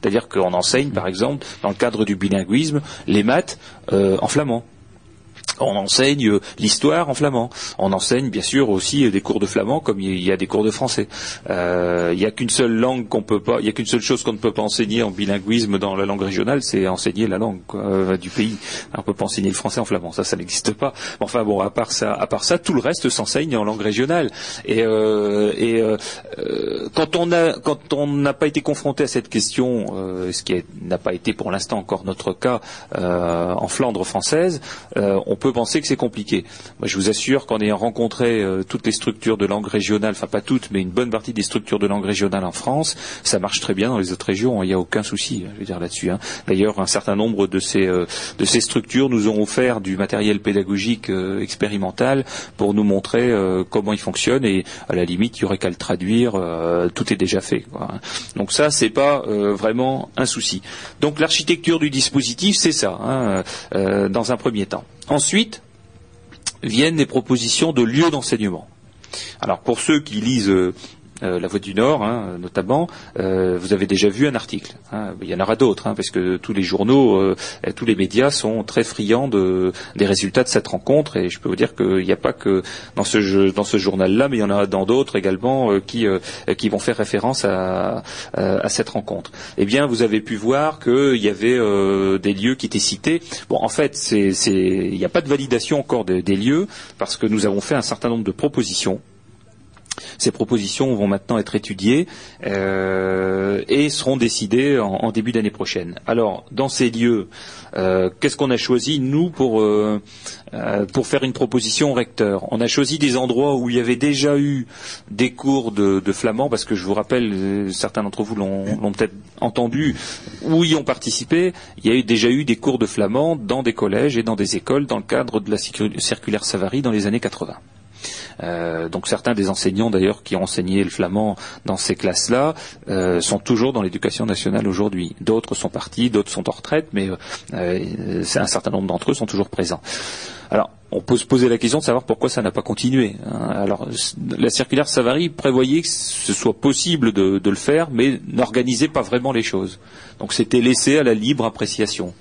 C'est-à-dire qu'on enseigne, par exemple, dans le cadre du bilinguisme, les maths euh, en flamand on enseigne euh, l'histoire en flamand. On enseigne bien sûr aussi euh, des cours de flamand comme il y a des cours de français. Euh, il n'y a qu'une seule langue qu'on peut pas, il qu'une seule chose qu'on ne peut pas enseigner en bilinguisme dans la langue régionale, c'est enseigner la langue du pays. On ne peut pas enseigner le français en flamand, ça, ça n'existe pas. Enfin bon, à part ça, tout le reste s'enseigne en langue régionale. Et, quand on quand on n'a pas été confronté à cette question, ce qui n'a pas été pour l'instant encore notre cas en Flandre française, on peut penser que c'est compliqué. Moi, je vous assure qu'en ayant rencontré euh, toutes les structures de langue régionale, enfin pas toutes, mais une bonne partie des structures de langue régionale en France, ça marche très bien dans les autres régions. Il n'y a aucun souci, hein, je veux dire là-dessus. Hein. D'ailleurs, un certain nombre de ces euh, de ces structures nous ont offert du matériel pédagogique euh, expérimental pour nous montrer comment il fonctionne et à la limite, il y aurait qu'à le traduire. tout est déjà fait. Hein. Donc ça, c'est pas vraiment un souci. Donc l'architecture du dispositif, c'est ça, hein, dans un premier temps. Ensuite, viennent les propositions de lieux d'enseignement. Alors pour ceux qui lisent euh, la Voix du Nord, hein, notamment, euh, vous avez déjà vu un article. Hein. il y en aura d'autres, hein, parce que tous les journaux, euh, tous les médias sont très friands des résultats de cette rencontre. Et je peux vous dire qu'il n'y a pas que dans ce, dans ce journal-là, mais il y en a dans d'autres également qui, vont faire référence à, à, cette rencontre. Eh bien, vous avez pu voir qu'il y avait des lieux qui étaient cités. Bon, en fait, il n'y a pas de validation encore des lieux, parce que nous avons fait un certain nombre de propositions ces propositions vont maintenant être étudiées euh, et seront décidées en, début d'année prochaine. Alors, dans ces lieux, euh, qu'est-ce qu'on a choisi, nous, pour, euh, faire une proposition au recteur? On a choisi des endroits où il y avait déjà eu des cours de, flamand, parce que je vous rappelle, certains d'entre vous l'ont peut-être entendu, où y ont participé, il y a eu, déjà eu des cours de flamand dans des collèges et dans des écoles dans le cadre de la circulaire Savary dans les années 80. Euh, donc certains des enseignants d'ailleurs qui ont enseigné le flamand dans ces classes-là euh, sont toujours dans l'éducation nationale aujourd'hui. D'autres sont partis, d'autres sont en retraite, mais euh, un certain nombre d'entre eux sont toujours présents. Alors, on peut se poser la question de savoir pourquoi ça n'a pas continué. Hein. Alors, la circulaire Savary prévoyait que ce soit possible de, de le faire, mais n'organisait pas vraiment les choses. Donc, c'était laissé à la libre appréciation.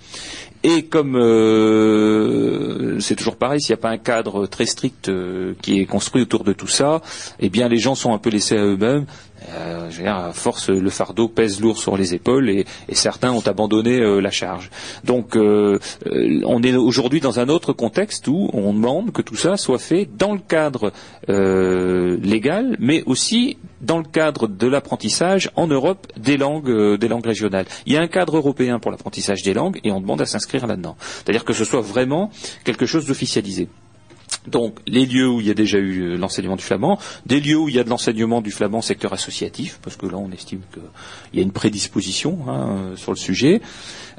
Et comme euh, c'est toujours pareil, s'il n'y a pas un cadre très strict euh, qui est construit autour de tout ça, eh bien les gens sont un peu laissés à eux-mêmes. Euh, à force, le fardeau pèse lourd sur les épaules et, certains ont abandonné la charge. Donc, on est aujourd'hui dans un autre contexte où on demande que tout ça soit fait dans le cadre légal, mais aussi dans le cadre de l'apprentissage en Europe des langues, des langues régionales. Il y a un cadre européen pour l'apprentissage des langues et on demande à s'inscrire là-dedans. C'est-à-dire que ce soit vraiment quelque chose d'officialisé. Donc les lieux où il y a déjà eu euh, l'enseignement du flamand, des lieux où il y a de l'enseignement du flamand secteur associatif, parce que là on estime qu'il y a une prédisposition hein, euh, sur le sujet,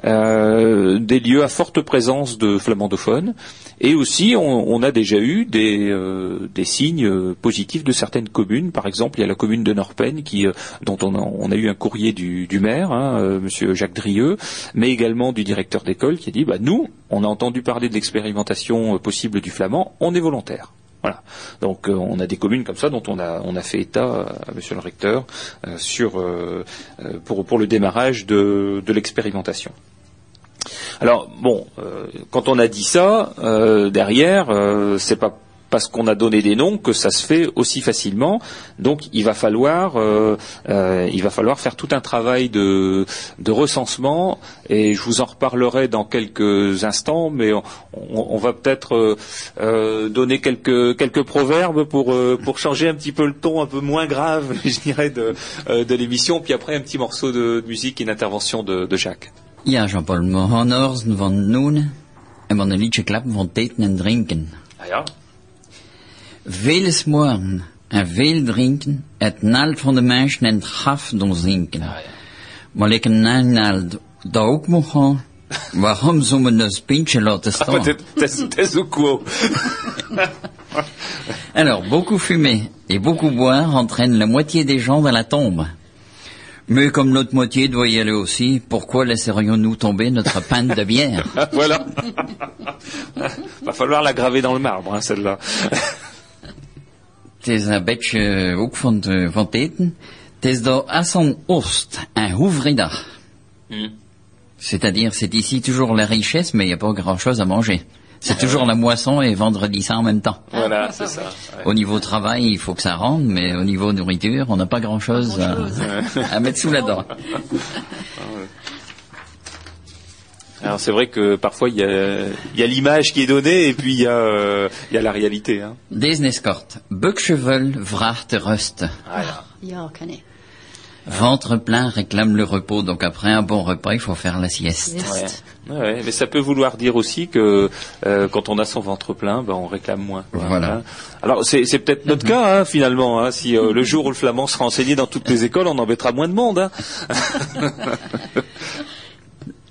euh, des lieux à forte présence de flamandophones, et aussi, on, a déjà eu des, euh, signes positifs de certaines communes. Par exemple, il y a la commune de Norpen, euh, dont on a, eu un courrier du, maire, hein, Monsieur Jacques Drieux, mais également du directeur d'école, qui a dit bah, nous, on a entendu parler de l'expérimentation possible du flamand, on est volontaire. Voilà. Donc on a des communes comme ça dont on a, on a fait état, Monsieur le recteur, sur, pour, pour, le démarrage de, de l'expérimentation. Alors bon, euh, quand on a dit ça, euh, derrière, euh, c'est pas parce qu'on a donné des noms que ça se fait aussi facilement. Donc il va falloir, euh, euh, il va falloir faire tout un travail de, de, recensement et je vous en reparlerai dans quelques instants, mais on, on, va peut-être euh, donner quelques, quelques proverbes pour, pour changer un petit peu le ton un peu moins grave, je dirais, de, de l'émission. Puis après un petit morceau de musique et une intervention de, de Jacques. Ja, Jean-Paul, klappen. Ah ja? En veel drinken, het nalt van de mensen en het gaf doen zinken. Ah, ja. Maar ik een nalt dat ook moet gaan, waarom zou men een pintje laten staan? Ah, dat is ook cool. Alors, beaucoup fumer et beaucoup boire entraînent la moitié des gens dans la tombe. Mais comme l'autre moitié doit y aller aussi, pourquoi laisserions-nous tomber notre panne de bière? Voilà. Va falloir la graver dans le marbre, hein, celle-là. Het is een beetje ook van, van het eten. Het is de Oost. Hmm. C'est-à-dire, c'est ici toujours la richesse, mais il n'y a pas grand-chose à manger. C'est toujours la moisson et vendredi ça en même temps. Voilà, c'est ça. Au niveau travail, il faut que ça rentre, mais au niveau nourriture, on n'a pas grand-chose à, mettre sous la dent. Alors c'est vrai que parfois il y a, l'image qui est donnée et puis il y a, euh, la réalité. Hein. Desneskort, vracht rust. Ah, ja. Ventre plein réclame le repos, donc après un bon repas, il faut faire la sieste. Ouais. mais ça peut vouloir dire aussi que euh, quand on a son ventre plein, ben, on réclame moins. Voilà. Hein. Alors c'est, peut-être notre cas hein, finalement. Hein, si euh, le jour où le flamand sera enseigné dans toutes les écoles, on embêtera moins de monde. Hein.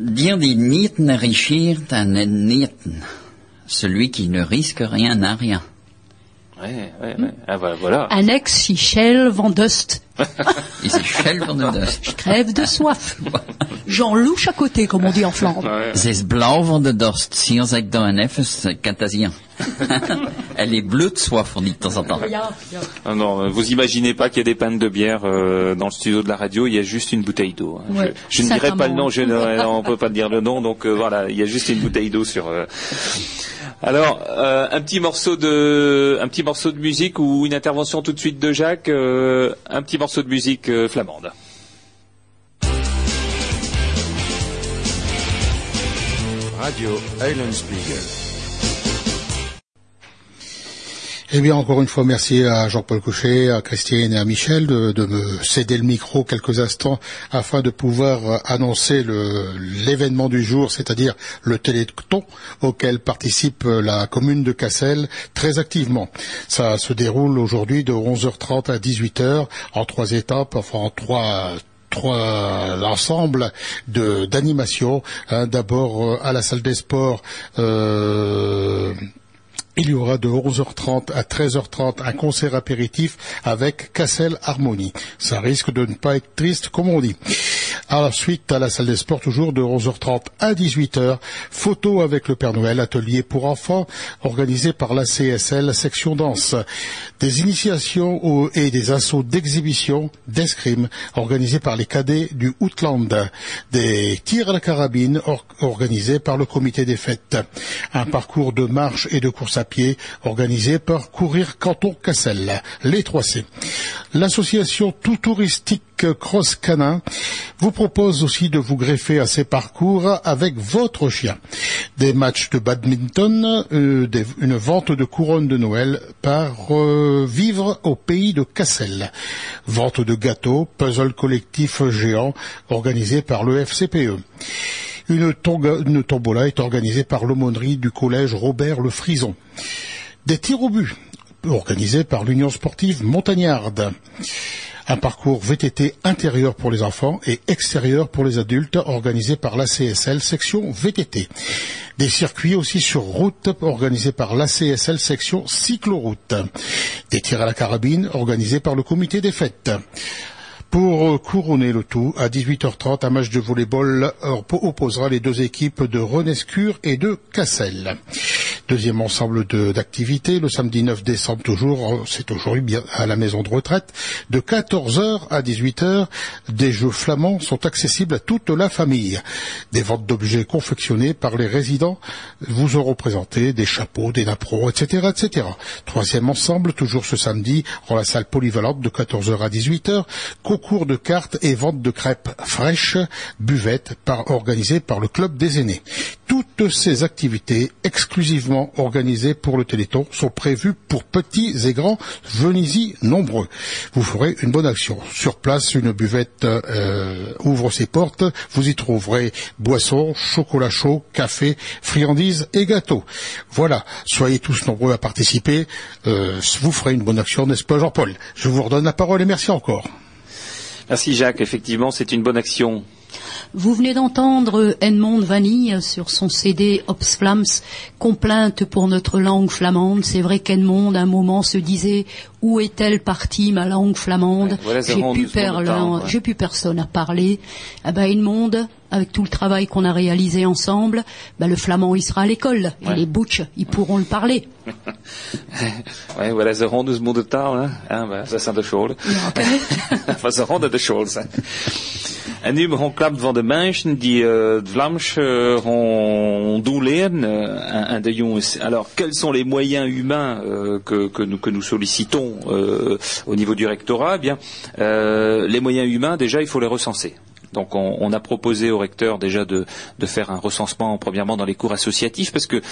Dire des nieten richiert un nieten. Celui qui ne risque rien n'a rien. Ouais, ouais, ouais. Ah, voilà. Annex Shell Vendust. Shell Vendust. Je crève de soif. J'en louche à côté, comme on dit en Flandre. C'est blau van de. Si on zegt dans un F, c'est cantasien. Elle est bleue de soif, on dit de temps en temps. Ah non, vous imaginez pas qu'il y a des pannes de bière euh, dans le studio de la radio, il y a juste une bouteille d'eau. Hein. je, ne dirai pas le nom, je ne, on peut pas dire le nom, donc euh, voilà, il y a juste une bouteille d'eau sur. Euh, alors, euh, un petit morceau de, musique ou une intervention tout de suite de Jacques, euh, un petit morceau de musique euh, flamande. Radio Spiegel. Eh bien, encore une fois, merci à Jean-Paul Couchet, à Christine et à Michel de, me céder le micro quelques instants afin de pouvoir annoncer l'événement du jour, c'est-à-dire le téléthon auquel participe la commune de Cassel très activement. Ça se déroule aujourd'hui de 11h30 à 18h en trois étapes, enfin en trois trois ensembles d'animation. Hein, d'abord euh, à la salle des sports. Euh, il y aura de 11h30 à 13h30 un concert apéritif avec Cassel Harmonie. Ça risque de ne pas être triste, comme on dit. Ensuite, à la salle des sports, toujours de 11h30 à 18h, photo avec le Père Noël, atelier pour enfants, organisé par la CSL, section danse. Des initiations et des assauts d'exhibition d'escrime, organisés par les cadets du Outland. Des tirs à la carabine, organisés par le comité des fêtes. Un parcours de marche et de course à pied organisé par Courir Canton Cassel, les 3C. L'association tout touristique Cross Canin vous propose aussi de vous greffer à ces parcours avec votre chien. Des matchs de badminton, euh, une vente de couronne de Noël par euh, Vivre au pays de Cassel. Vente de gâteaux, puzzle collectif géant organisé par le FCPE. Une, tombola est organisée par l'aumônerie du collège Robert Le Frison. Des tirs au but organisés par l'Union sportive montagnarde. Un parcours VTT intérieur pour les enfants et extérieur pour les adultes organisé par l'ACSL section VTT. Des circuits aussi sur route organisés par l'ACSL section cycloroute. Des tirs à la carabine organisés par le comité des fêtes. Pour couronner le tout, à 18h30, un match de volleyball opposera les deux équipes de Renescure et de Cassel. Deuxième ensemble d'activités, le samedi 9 décembre toujours, c'est aujourd'hui bien à la maison de retraite, de 14h à 18h, des jeux flamands sont accessibles à toute la famille. Des ventes d'objets confectionnés par les résidents vous auront présenté des chapeaux, des napperos, etc., etc. Troisième ensemble, toujours ce samedi, en la salle polyvalente de 14h à 18h, concours de cartes et vente de crêpes fraîches, buvettes, par, organisées par le club des aînés. Toutes ces activités exclusivement organisées pour le Téléthon sont prévues pour petits et grands. Venez-y nombreux. Vous ferez une bonne action. Sur place, une buvette euh, ouvre ses portes. Vous y trouverez boissons, chocolat chaud, café, friandises et gâteaux. Voilà. Soyez tous nombreux à participer. Euh, vous ferez une bonne action, n'est-ce pas, Jean-Paul? Je vous redonne la parole et merci encore. Merci Jacques. Effectivement, c'est une bonne action. Vous venez d'entendre Edmond Vanille sur son CD Obsflams, complainte pour notre langue flamande. C'est vrai qu'Edmond, à un moment, se disait où est-elle partie ma langue flamande? J'ai plus, ouais. plus personne à parler. Eh ben, Edmond, avec tout le travail qu'on a réalisé ensemble, ben, le flamand il sera à l'école et les butch ils pourront le parler. ouais, voilà, ze honden dus moeten taal, hè? Ja, maar dat zijn de scholen. Ja, ze honden de zijn. En nu de mensen die uh, de. Alors, quels sont les moyens humains que, nous, sollicitons au niveau du rectorat? Eh bien, les moyens humains, déjà, il faut les recenser. Donc on, a proposé au recteur déjà de, faire un recensement premièrement dans les cours associatifs parce que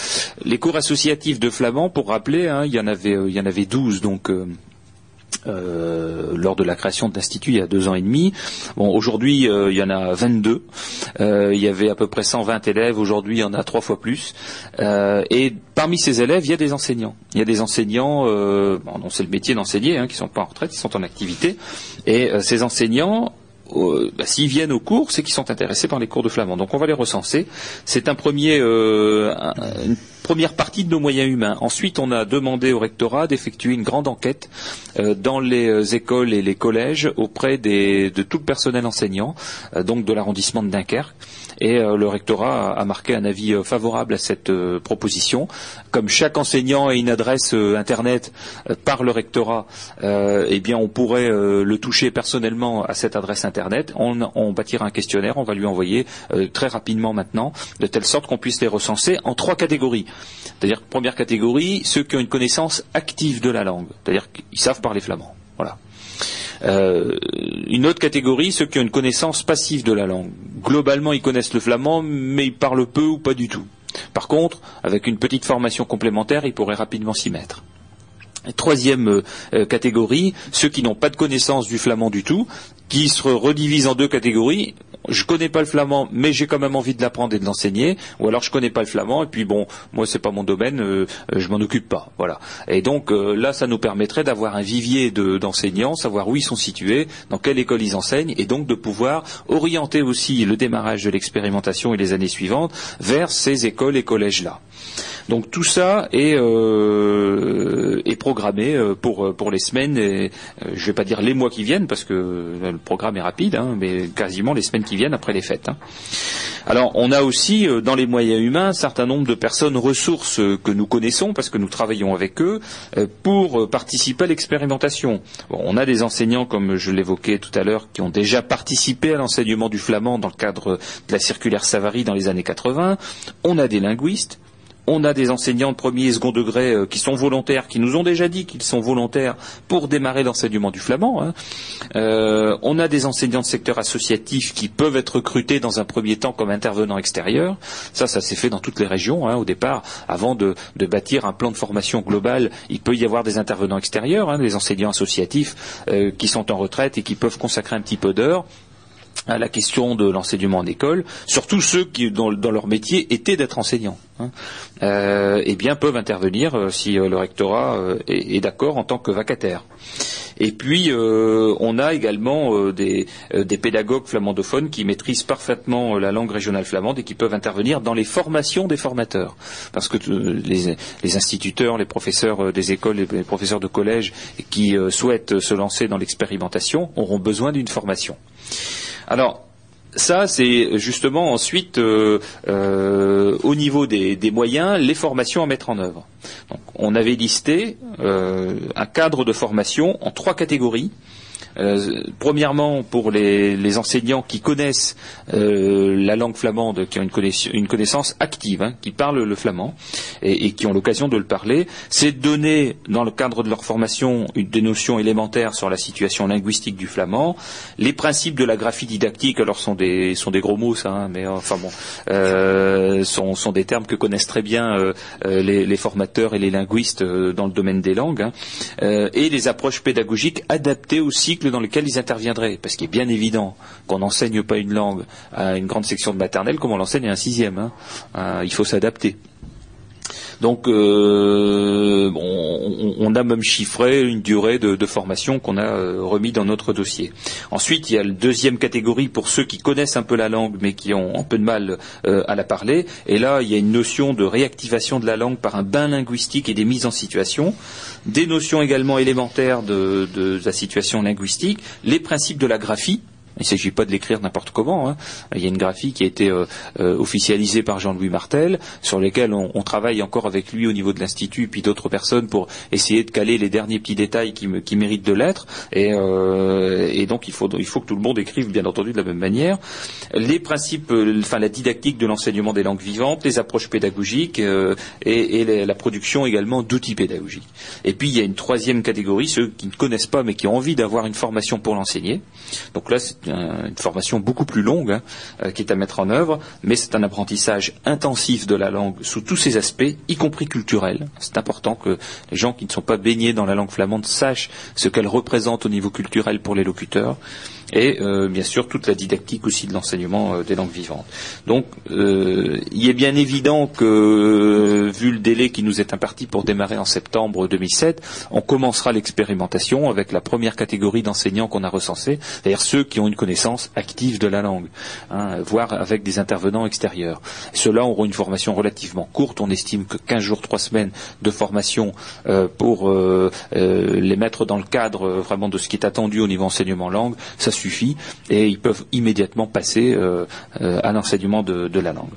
les cours associatifs de flamand, pour rappeler, hein, il y en avait il y en avait 12 donc euh, lors de la création de l'institut il y a deux ans et demi. Bon, aujourd'hui euh, il y en a 22. Euh, il y avait à peu près 120 élèves. Aujourd'hui il y en a trois fois plus. Euh, et parmi ces élèves, il y a des enseignants. Il y a des enseignants, euh, bon, c'est le métier d'enseigner, hein, qui sont pas en retraite, qui sont en activité. Et euh, ces enseignants bah, s'ils viennent aux cours, c'est qu'ils sont intéressés par les cours de flamand. Donc on va les recenser. C'est euh, une première partie de nos moyens humains. Ensuite, on a demandé au rectorat d'effectuer une grande enquête euh, dans les euh, écoles et les collèges auprès de tout le personnel enseignant, donc de l'arrondissement de Dunkerque. Et euh, le rectorat a, marqué un avis euh, favorable à cette euh, proposition. Comme chaque enseignant a une adresse internet par le rectorat, eh bien on pourrait le toucher personnellement à cette adresse internet. On, on, bâtira un questionnaire, on va lui envoyer très rapidement maintenant, de telle sorte qu'on puisse les recenser en trois catégories. C'est-à-dire première catégorie, ceux qui ont une connaissance active de la langue, c'est-à-dire qu'ils savent parler flamand. Voilà. Euh, une autre catégorie, ceux qui ont une connaissance passive de la langue. Globalement, ils connaissent le flamand, mais ils parlent peu ou pas du tout. Par contre, avec une petite formation complémentaire, ils pourraient rapidement s'y mettre. Troisième euh, catégorie, ceux qui n'ont pas de connaissance du flamand du tout, qui se redivisent en deux catégories. Je connais pas le flamand, mais j'ai quand même envie de l'apprendre et de l'enseigner. Ou alors je connais pas le flamand et puis bon, moi c'est pas mon domaine, euh, je m'en occupe pas. Voilà. Et donc euh, là, ça nous permettrait d'avoir un vivier d'enseignants, savoir où ils sont situés, dans quelle école ils enseignent, et donc de pouvoir orienter aussi le démarrage de l'expérimentation et les années suivantes vers ces écoles et collèges là. Donc tout ça est, euh, programmé euh, pour, euh, pour les semaines, et, je ne vais pas dire les mois qui viennent, parce que le programme est rapide, hein, mais quasiment les semaines qui viennent après les fêtes. Hein. Alors on a aussi dans les moyens humains un certain nombre de personnes ressources que nous connaissons, parce que nous travaillons avec eux, pour participer à l'expérimentation. On a des enseignants, comme je l'évoquais tout à l'heure, qui ont déjà participé à l'enseignement du flamand dans le cadre de la circulaire Savary dans les années 80. On a des linguistes, on a des enseignants de premier et second degré euh, qui sont volontaires, qui nous ont déjà dit qu'ils sont volontaires pour démarrer l'enseignement du flamand. Hein. Euh, on a des enseignants de secteur associatif qui peuvent être recrutés dans un premier temps comme intervenants extérieurs. Ça, ça s'est fait dans toutes les régions hein, au départ. Avant de, bâtir un plan de formation global, il peut y avoir des intervenants extérieurs, hein, des enseignants associatifs euh, qui sont en retraite et qui peuvent consacrer un petit peu d'heures à la question de l'enseignement en école, surtout ceux qui, dans, leur métier, étaient d'être enseignants, hein, euh, eh bien peuvent intervenir euh, si euh, le rectorat euh, est, d'accord en tant que vacataire. Et puis, on a également des, pédagogues flamandophones qui maîtrisent parfaitement la langue régionale flamande et qui peuvent intervenir dans les formations des formateurs. Parce que les, les instituteurs, les professeurs des écoles, les professeurs de collège qui souhaitent se lancer dans l'expérimentation auront besoin d'une formation. Alors, ça, c'est justement ensuite euh, euh, au niveau des, moyens, les formations à mettre en œuvre. Donc, on avait listé euh, un cadre de formation en trois catégories euh, premièrement, pour les, enseignants qui connaissent euh, la langue flamande, qui ont une, connaissance, active, hein, qui parlent le flamand et, qui ont l'occasion de le parler, c'est donner, dans le cadre de leur formation, une, des notions élémentaires sur la situation linguistique du flamand, les principes de la graphie didactique, alors sont des, sont des gros mots, ça, hein, mais enfin bon, euh, sont, des termes que connaissent très bien les, formateurs et les linguistes dans le domaine des langues, hein, et les approches pédagogiques adaptées au dans lequel ils interviendraient. Parce qu'il est bien évident qu'on n'enseigne pas une langue à une grande section de maternelle comme on l'enseigne à un sixième. Hein. Euh, il faut s'adapter. Donc, euh, on, a même chiffré une durée de, formation qu'on a euh, remis dans notre dossier. Ensuite, il y a la deuxième catégorie pour ceux qui connaissent un peu la langue mais qui ont un peu de mal à la parler. Et là, il y a une notion de réactivation de la langue par un bain linguistique et des mises en situation des notions également élémentaires de, la situation linguistique, les principes de la graphie, il ne s'agit pas de l'écrire n'importe comment. Hein. Il y a une graphie qui a été euh, euh, officialisée par Jean-Louis Martel, sur lesquelles on, travaille encore avec lui au niveau de l'Institut, puis d'autres personnes pour essayer de caler les derniers petits détails qui, méritent de l'être. Euh, et, donc il faut, que tout le monde écrive, bien entendu, de la même manière. Les principes, enfin la didactique de l'enseignement des langues vivantes, les approches pédagogiques et, la production également d'outils pédagogiques. Et puis il y a une troisième catégorie, ceux qui ne connaissent pas mais qui ont envie d'avoir une formation pour l'enseigner. Donc là, une formation beaucoup plus longue hein, euh, qui est à mettre en œuvre, mais c'est un apprentissage intensif de la langue sous tous ses aspects, y compris culturels. C'est important que les gens qui ne sont pas baignés dans la langue flamande sachent ce qu'elle représente au niveau culturel pour les locuteurs et euh, bien sûr toute la didactique aussi de l'enseignement euh, des langues vivantes. Donc euh, il est bien évident que vu le délai qui nous est imparti pour démarrer en septembre 2007, on commencera l'expérimentation avec la première catégorie d'enseignants qu'on a recensés, c'est-à-dire ceux qui ont une connaissance active de la langue, hein, voire avec des intervenants extérieurs. Ceux-là auront une formation relativement courte, on estime que 15 jours, 3 semaines de formation pour les mettre dans le cadre vraiment de ce qui est attendu au niveau enseignement langue, suffit et ils peuvent immédiatement passer euh, euh, à l'enseignement de, la langue.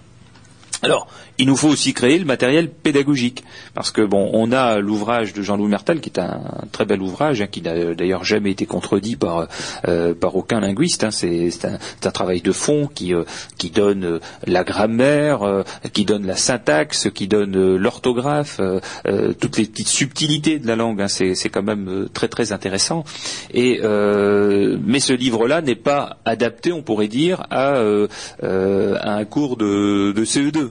Alors, il nous faut aussi créer le matériel pédagogique, parce que bon, on a l'ouvrage de Jean-Louis Mertel, qui est un, très bel ouvrage, hein, qui n'a d'ailleurs jamais été contredit par euh, aucun linguiste. Hein. c'est un, travail de fond qui euh, donne euh, la grammaire, qui donne la syntaxe, qui donne l'orthographe, toutes les petites subtilités de la langue. Hein. c'est quand même très très intéressant. Mais ce livre-là n'est pas adapté, on pourrait dire, à, à un cours de, de CE2.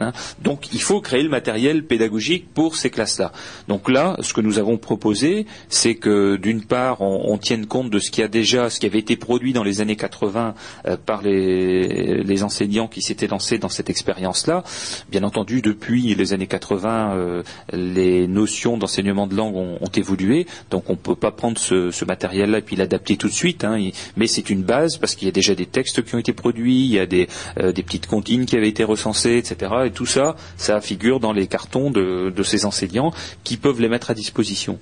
Hein. Donc il faut créer le matériel pédagogique pour ces classes-là. Donc là, ce que nous avons proposé, c'est que d'une part, on, tienne compte de ce qui a déjà, ce qui avait été produit dans les années 80 euh, par les, enseignants qui s'étaient lancés dans cette expérience-là. Bien entendu, depuis les années 80, euh, les notions d'enseignement de langue ont, évolué, donc on ne peut pas prendre ce, matériel-là et puis l'adapter tout de suite. Hein. mais c'est une base parce qu'il y a déjà des textes qui ont été produits, il y a des, euh, des petites comptines qui avaient été recensées, etc et tout ça, ça figure dans les cartons de, ces enseignants qui peuvent les mettre à disposition.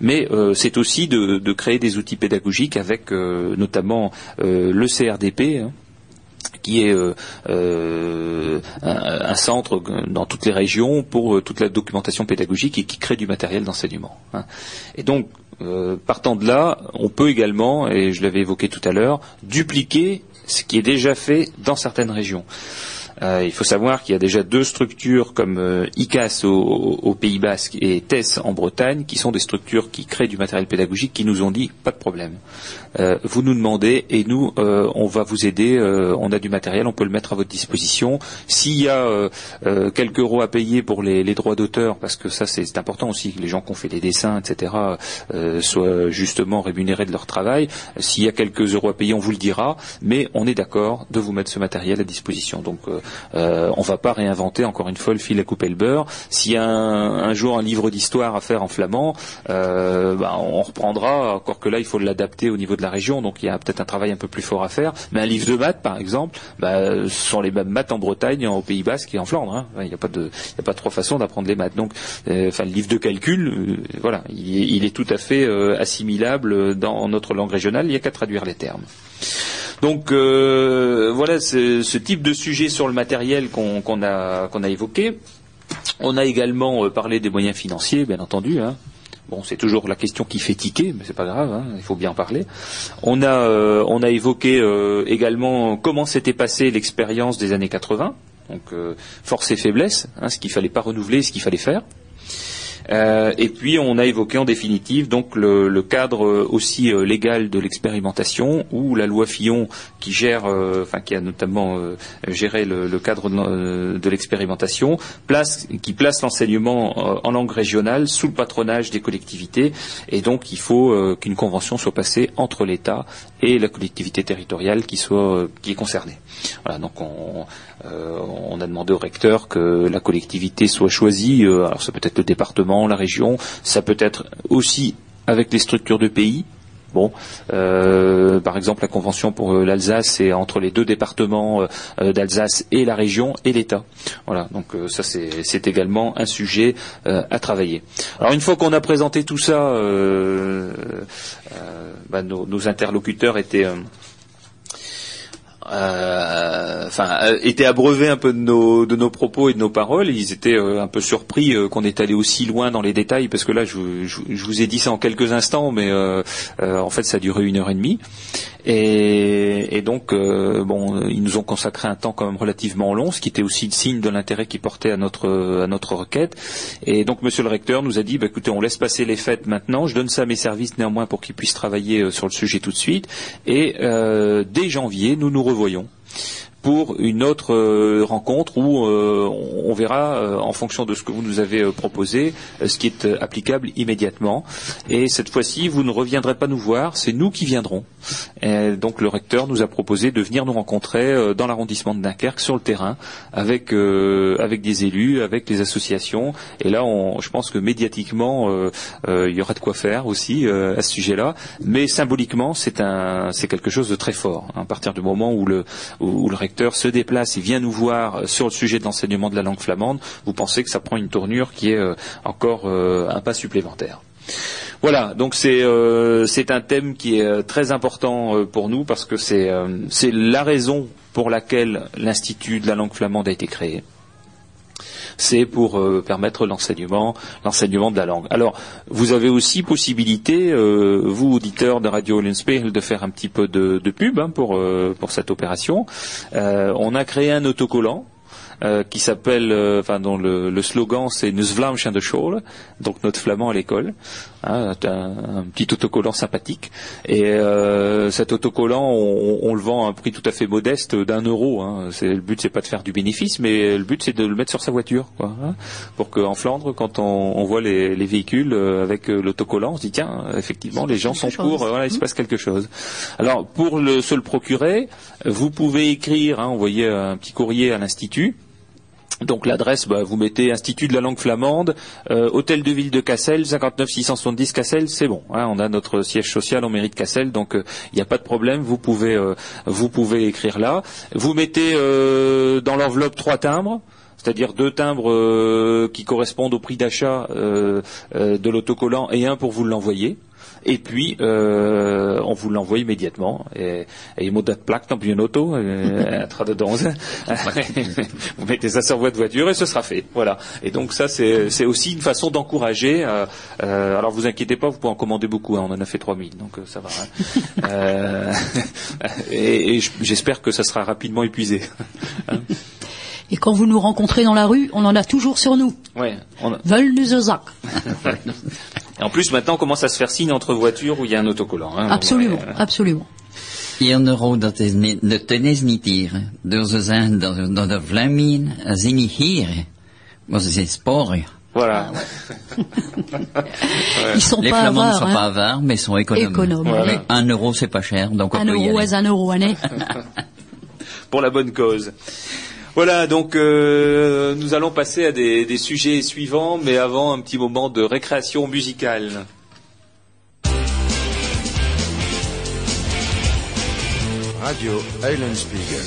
Mais euh, c'est aussi de, créer des outils pédagogiques avec euh, notamment euh, le CRDP. Hein, qui est un, centre dans toutes les régions pour toute la documentation pédagogique et qui crée du matériel d'enseignement. Hein. Et donc, partant de là, on peut également, et je l'avais évoqué tout à l'heure, dupliquer ce qui est déjà fait dans certaines régions. Euh, il faut savoir qu'il y a déjà deux structures comme euh, ICAS au, Pays Basque et TES en Bretagne, qui sont des structures qui créent du matériel pédagogique, qui nous ont dit pas de problème. Euh, vous nous demandez et nous, on va vous aider. on a du matériel, on peut le mettre à votre disposition. S'il y a quelques euros à payer pour les, droits d'auteur, parce que ça c'est important aussi, que les gens qui ont fait des dessins, etc., soient justement rémunérés de leur travail. S'il y a quelques euros à payer, on vous le dira, mais on est d'accord de vous mettre ce matériel à disposition. Euh, on va pas réinventer encore une fois le fil à couper le beurre. S'il y a un, jour un livre d'histoire à faire en flamand, euh, bah, on reprendra. Encore que là, il faut l'adapter au niveau de la région, donc il y a peut-être un travail un peu plus fort à faire. Mais un livre de maths, par exemple, bah, ce sont les mêmes maths en Bretagne, au Pays Basque et en Flandre. Hein. Il n'y a pas de, il trois façons d'apprendre les maths. Donc, euh, enfin, le livre de calcul, voilà, il, est tout à fait assimilable dans notre langue régionale. Il n'y a qu'à traduire les termes. Donc euh, voilà ce, type de sujet sur le matériel qu'on a, évoqué. On a également euh, parlé des moyens financiers, bien entendu. Hein. Bon, c'est toujours la question qui fait tiquer, mais c'est pas grave, hein, il faut bien en parler. On a, euh, évoqué également comment s'était passée l'expérience des années 80, donc force et faiblesse, hein, ce qu'il fallait pas renouveler, ce qu'il fallait faire. Euh, et puis on a évoqué en définitive donc le, cadre aussi euh, légal de l'expérimentation où la loi Fillon qui gère, euh, enfin qui a notamment géré le, cadre de, l'expérimentation, place, qui place l'enseignement en langue régionale sous le patronage des collectivités et donc il faut qu'une convention soit passée entre l'État et la collectivité territoriale qui soit qui est concernée. Voilà, donc on, euh, on a demandé au recteur que la collectivité soit choisie. Euh, alors ça peut être le département, la région, ça peut être aussi avec les structures de pays. Bon, euh, par exemple, la convention pour l'Alsace, c'est entre les deux départements d'Alsace et la région et l'État. Voilà, donc ça c'est également un sujet à travailler. Alors une fois qu'on a présenté tout ça, bah, nos, interlocuteurs étaient euh, enfin, euh, étaient abreuvés un peu de nos, propos et de nos paroles. Ils étaient euh, un peu surpris qu'on est allé aussi loin dans les détails, parce que là, je, je, vous ai dit ça en quelques instants, mais en fait, ça a duré une heure et demie. Et, donc, bon, ils nous ont consacré un temps quand même relativement long, ce qui était aussi le signe de l'intérêt qu'ils portaient à notre, à notre requête. Et donc, Monsieur le recteur nous a dit, bah, écoutez, on laisse passer les fêtes maintenant. Je donne ça à mes services néanmoins pour qu'ils puissent travailler sur le sujet tout de suite. Et dès janvier, nous nous voyons pour une autre euh, rencontre où euh, on verra, euh, en fonction de ce que vous nous avez proposé, ce qui est applicable immédiatement. Et cette fois-ci, vous ne reviendrez pas nous voir, c'est nous qui viendrons. Donc le recteur nous a proposé de venir nous rencontrer dans l'arrondissement de Dunkerque, sur le terrain, avec, avec des élus, avec les associations. Et là, je pense que médiatiquement, il y aura de quoi faire aussi à ce sujet-là. Mais symboliquement, c'est quelque chose de très fort. À partir du moment où le, où le recteur se déplace et vient nous voir sur le sujet de l'enseignement de la langue flamande, vous pensez que ça prend une tournure qui est euh, encore euh, un pas supplémentaire. Voilà, donc euh, c'est un thème qui est très important pour nous parce que c'est la raison pour laquelle l'Institut de la langue flamande a été créé c'est pour euh, permettre l'enseignement, l'enseignement de la langue. Alors, vous avez aussi possibilité, euh, vous auditeurs de Radio Linspiel, de faire un petit peu de, pub hein, pour, euh, pour cette opération. on a créé un autocollant euh, qui s'appelle, euh, enfin dont le, le slogan c'est Nous Vlaamschen de School, donc notre flamand à l'école, hein, un, un, petit autocollant sympathique. Et euh, cet autocollant, on, on, le vend à un prix tout à fait modeste d'un euro. Hein. C'est, le but c'est pas de faire du bénéfice, mais le but c'est de le mettre sur sa voiture, quoi, hein, pour qu'en Flandre, quand on, on voit les, les, véhicules avec l'autocollant, on se dit tiens, effectivement, les gens sont pour, voilà, il se passe quelque chose. Alors pour le, se le procurer, vous pouvez écrire, hein, envoyer un petit courrier à l'institut. Donc l'adresse, bah, vous mettez Institut de la langue flamande, euh, Hôtel de Ville de Cassel, 59 670 Cassel, c'est bon. Hein, on a notre siège social en mairie de Cassel, donc il euh, n'y a pas de problème. Vous pouvez, euh, vous pouvez écrire là. Vous mettez dans l'enveloppe trois timbres c'est-à-dire deux timbres qui correspondent au prix d'achat de l'autocollant et un pour vous l'envoyer. Et puis, euh, on vous l'envoie immédiatement. Et, et mot date plaque dans une auto, euh, dedans. vous mettez ça sur votre voiture et ce sera fait. Voilà. Et donc ça, c'est aussi une façon d'encourager. Euh, euh, alors vous inquiétez pas, vous pouvez en commander beaucoup. Hein, on en a fait 3000, donc euh, ça va. Hein. euh, et, et j'espère que ça sera rapidement épuisé. Hein. Et quand vous nous rencontrez dans la rue, on en a toujours sur nous. Ouais. On a... Et en plus, maintenant, on commence à se faire signe entre voitures où il y a un autocollant. Hein, absolument, absolument. Hier euro dat is niet hier. Dus ze zijn dat, dat de Vlamingen zijn niet hier. Maar ze zijn sporen. Voilà. Ils sont les pas Flamands avares, ne sont hein. pas avares, mais sont économes. économes voilà. Un euro, c'est pas cher, donc on un peut euro y aller. est un euro année. Pour la bonne cause. Voilà, donc euh, nous allons passer à des, des, sujets suivants, mais avant un petit moment de récréation musicale. Radio Eulenspiegel.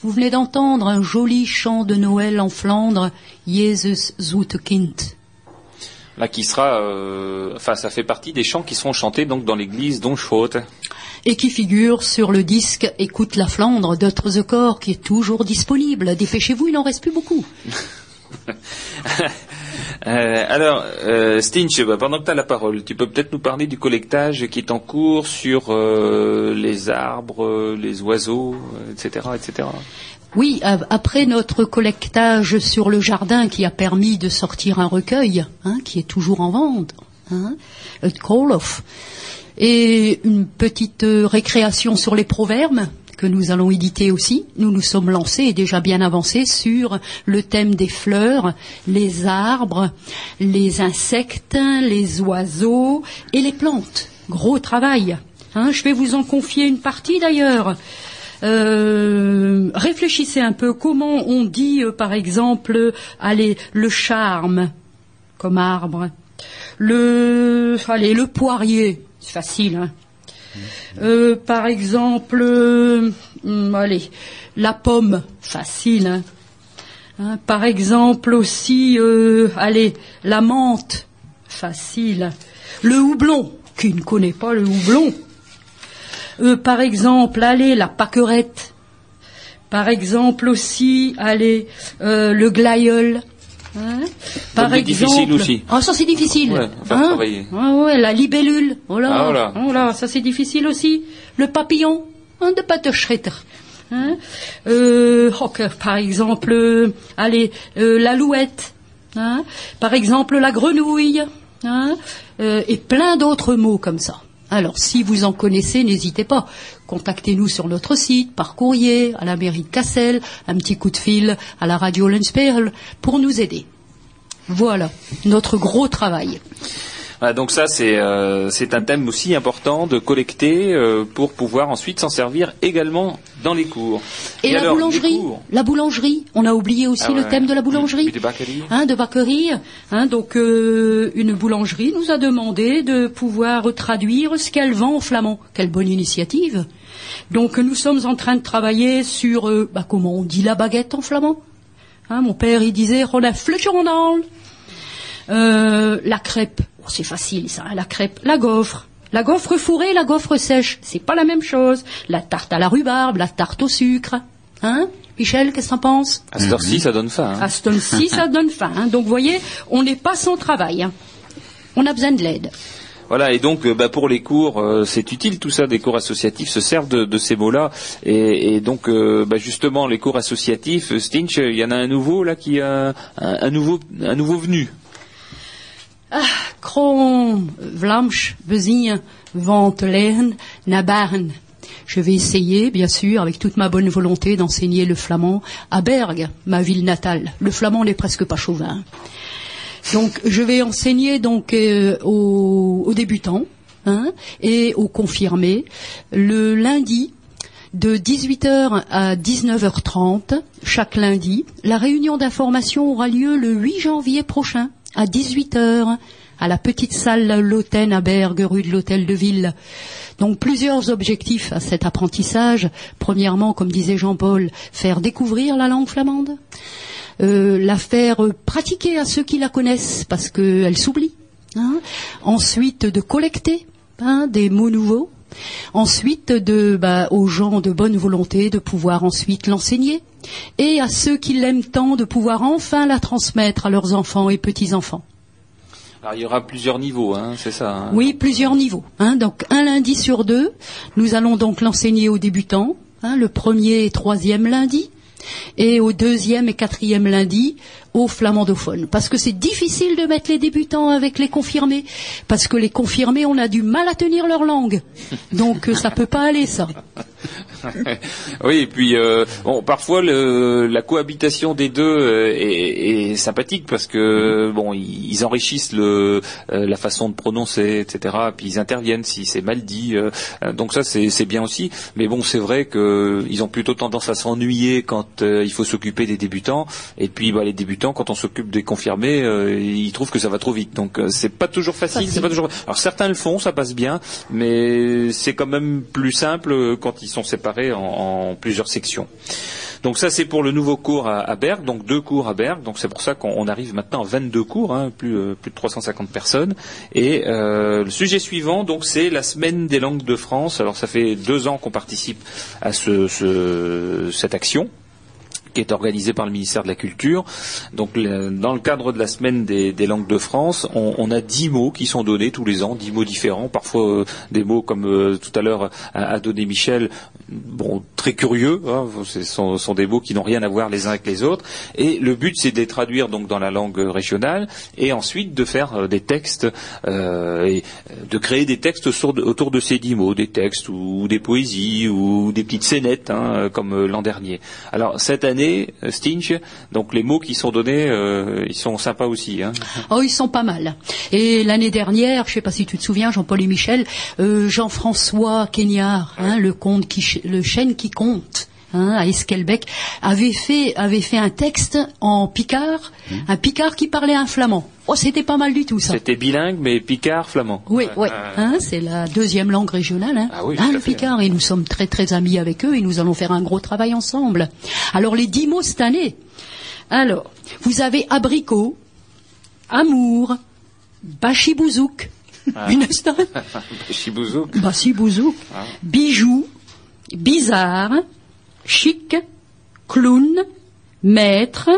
Vous venez d'entendre un joli chant de Noël en Flandre, Jesus zoete Kind. Là, qui sera, euh, enfin, ça fait partie des chants qui seront chantés donc dans l'église d'Onschroth. Et qui figure sur le disque Écoute la Flandre d'Autre the Corps, qui est toujours disponible. Dépêchez-vous, il n'en reste plus beaucoup. Euh, alors, euh, Stinch, bah, pendant que tu as la parole, tu peux peut-être nous parler du collectage qui est en cours sur euh, les arbres, les oiseaux, etc., etc. Oui, après notre collectage sur le jardin qui a permis de sortir un recueil, hein, qui est toujours en vente, hein, Call of, et une petite récréation sur les proverbes, que nous allons éditer aussi. Nous nous sommes lancés et déjà bien avancés sur le thème des fleurs, les arbres, les insectes, les oiseaux et les plantes. Gros travail. Hein, je vais vous en confier une partie d'ailleurs. Euh, réfléchissez un peu comment on dit euh, par exemple allez le charme comme arbre? Le allez le poirier facile hein euh, par exemple, euh, hmm, allez, la pomme, facile. Hein. Hein, par exemple aussi, euh, allez, la menthe, facile. Le houblon, qui ne connaît pas le houblon. par exemple, allez, la paquerette. Par exemple aussi, allez, le glaïeul. Hein Par exemple, difficile aussi. Ah, ça c'est difficile. Ouais, faire hein travailler. Ah ouais, la libellule. Oh là, ah, voilà. oh là, ça c'est difficile aussi. Le papillon, hein, de pas Hein euh, okay, oh, par exemple, euh, allez, euh, la louette. Hein par exemple, la grenouille. Hein euh, et plein d'autres mots comme ça. Alors, si vous en connaissez, n'hésitez pas. Contactez-nous sur notre site, par courrier, à la mairie de Cassel, un petit coup de fil à la radio Lensperl pour nous aider. Voilà notre gros travail. Donc ça, euh, c'est un thème aussi important de collecter euh, pour pouvoir ensuite s'en servir également dans les cours. Et, la boulangerie, la boulangerie, on a oublié aussi ah le thème de la boulangerie, de Bakerie. Hein, de. Hein, donc euh, une boulangerie nous a demandé de pouvoir traduire ce qu'elle vend en flamand. Quelle bonne initiative. Donc nous sommes en train de travailler sur bah, comment on dit la baguette en flamand. Hein, mon père il disait on a euh, la crêpe, c'est facile ça, hein, la crêpe, la gaufre. La gaufre fourrée, la gaufre sèche, c'est pas la même chose. La tarte à la rhubarbe, la tarte au sucre. Hein Michel, qu'est-ce que t'en penses? À ce ci ça donne faim. Hein. À ce ci ça donne faim. Hein. Donc, vous voyez, on n'est pas sans travail. Hein. On a besoin de l'aide. Voilà, et donc euh, bah, pour les cours, euh, c'est utile tout ça, des cours associatifs se servent de, ces mots-là. Et, donc euh, bah, justement, les cours associatifs, Stinch, il y en a un nouveau là qui a un nouveau un nouveau venu. Ah, krom, vlamsch, bezien, vent leren, nabaren. Je vais essayer, bien sûr, avec toute ma bonne volonté, d'enseigner le flamand à Bergue, ma ville natale. Le flamand n'est presque pas chauvin. Donc, je vais enseigner donc euh, aux, débutants hein, et aux confirmés le lundi de 18h à 19h30 chaque lundi. La réunion d'information aura lieu le 8 janvier prochain à 18h à la petite salle L'Hôtel à Bergue, rue de l'Hôtel de Ville. Donc plusieurs objectifs à cet apprentissage. Premièrement, comme disait Jean-Paul, faire découvrir la langue flamande, euh, la faire pratiquer à ceux qui la connaissent parce qu'elle s'oublie. Hein. Ensuite, de collecter hein, des mots nouveaux. Ensuite, de, bah, aux gens de bonne volonté de pouvoir ensuite l'enseigner et à ceux qui l'aiment tant de pouvoir enfin la transmettre à leurs enfants et petits-enfants. Alors, il y aura plusieurs niveaux, hein, c'est ça hein. Oui, plusieurs niveaux. Hein. donc un lundi sur deux, nous allons donc l'enseigner aux débutants, le premier et troisième lundi, et au deuxième et quatrième lundi aux flamandophones. Parce que c'est difficile de mettre les débutants avec les confirmés. Parce que les confirmés, on a du mal à tenir leur langue. Donc ça peut pas aller ça. oui, et puis euh, bon, parfois la cohabitation des deux euh, est, sympathique parce que bon, ils, enrichissent le, euh, la façon de prononcer, etc. Puis ils interviennent si c'est mal dit. donc ça, c'est bien aussi. Mais bon, c'est vrai qu'ils ont plutôt tendance à s'ennuyer quand il faut s'occuper des débutants. Et puis bah, les débutants, quand on s'occupe des confirmés, ils trouvent que ça va trop vite. Donc c'est pas toujours facile. C'est pas toujours. Alors certains le font, ça passe bien, mais c'est quand même plus simple quand ils sont séparés en, plusieurs sections. Donc ça c'est pour le nouveau cours à, à Berg, donc deux cours à Berg, donc c'est pour ça qu'on arrive maintenant à 22 cours, hein, plus, euh, plus de 350 personnes. Et euh, le sujet suivant, donc c'est la semaine des langues de France. Alors ça fait deux ans qu'on participe à ce, ce, cette action qui est organisée par le ministère de la Culture. Donc, dans le cadre de la semaine des, langues de France, on, on a dix mots qui sont donnés tous les ans, dix mots différents, parfois euh, des mots comme euh, tout à l'heure a donné Michel, bon, très curieux, hein, ce sont, sont des mots qui n'ont rien à voir les uns avec les autres. Et le but, c'est de les traduire donc dans la langue régionale et ensuite de faire euh, des textes, euh, et de créer des textes autour de ces dix mots, des textes ou, des poésies ou des petites scénettes, hein, comme euh, l'an dernier. Alors cette année, euh, Stinch, donc les mots qui sont donnés, euh, ils sont sympas aussi. Hein. Oh, ils sont pas mal. Et l'année dernière, je sais pas si tu te souviens, Jean-Paul et Michel, euh, Jean-François hein, le conte qui, le chêne qui compte. hein, à Esquelbec, avait fait, avait fait un texte en picard, un picard qui parlait un flamand. Oh, c'était pas mal du tout, ça. C'était bilingue, mais picard, flamand. Oui, oui. Euh, Hein, c'est la deuxième langue régionale. Hein, Ah oui, Hein, le fait. Picard. Et nous sommes très très amis avec eux et nous allons faire un gros travail ensemble. Alors les dix mots cette année. Alors, vous avez abricot, amour, bachibouzouk, Ah. une star, Chibouzouk. bachibouzouk, Ah. bijou, bizarre, chic, clown, maître,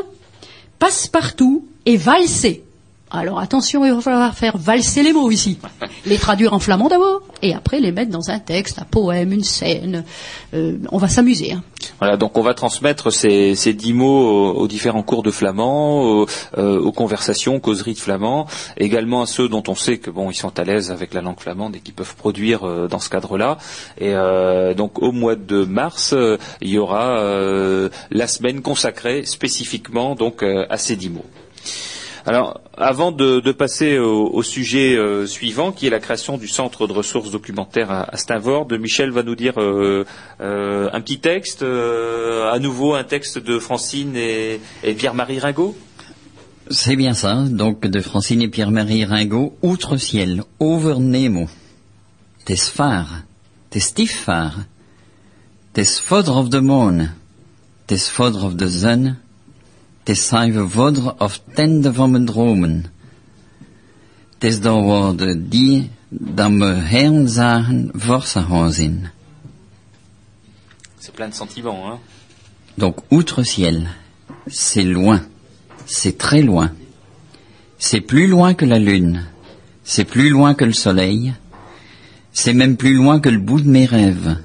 passe-partout et valser. Alors attention, il va falloir faire valser les mots ici. Les traduire en flamand d'abord, et après les mettre dans un texte, un poème, une scène. Euh, on va s'amuser. Hein. Voilà, donc on va transmettre ces, ces dix mots aux, différents cours de flamand, aux, euh, aux conversations, causeries de flamand, également à ceux dont on sait que bon, ils sont à l'aise avec la langue flamande et qui peuvent produire euh, dans ce cadre-là. Et euh, donc au mois de mars, il y aura la semaine consacrée spécifiquement donc à ces dix mots. Alors, avant de, passer au, sujet euh, suivant, qui est la création du centre de ressources documentaires à, à Michel va nous dire euh, euh, un petit texte, à nouveau un texte de Francine et, Pierre-Marie Ringot. C'est bien ça, donc de Francine et Pierre-Marie Ringot, Outre ciel, over Nemo. Tes phare, tes of the moon, tes of the sun, tes schrijven vodder of tende van mijn dromen. Tes dan worden die dan me hern zagen vorsahozen. C'est plein de sentiments. Hein. Donc, outre ciel, c'est loin, c'est très loin. C'est plus loin que la lune, c'est plus loin que le soleil, c'est même plus loin que le bout de mes rêves.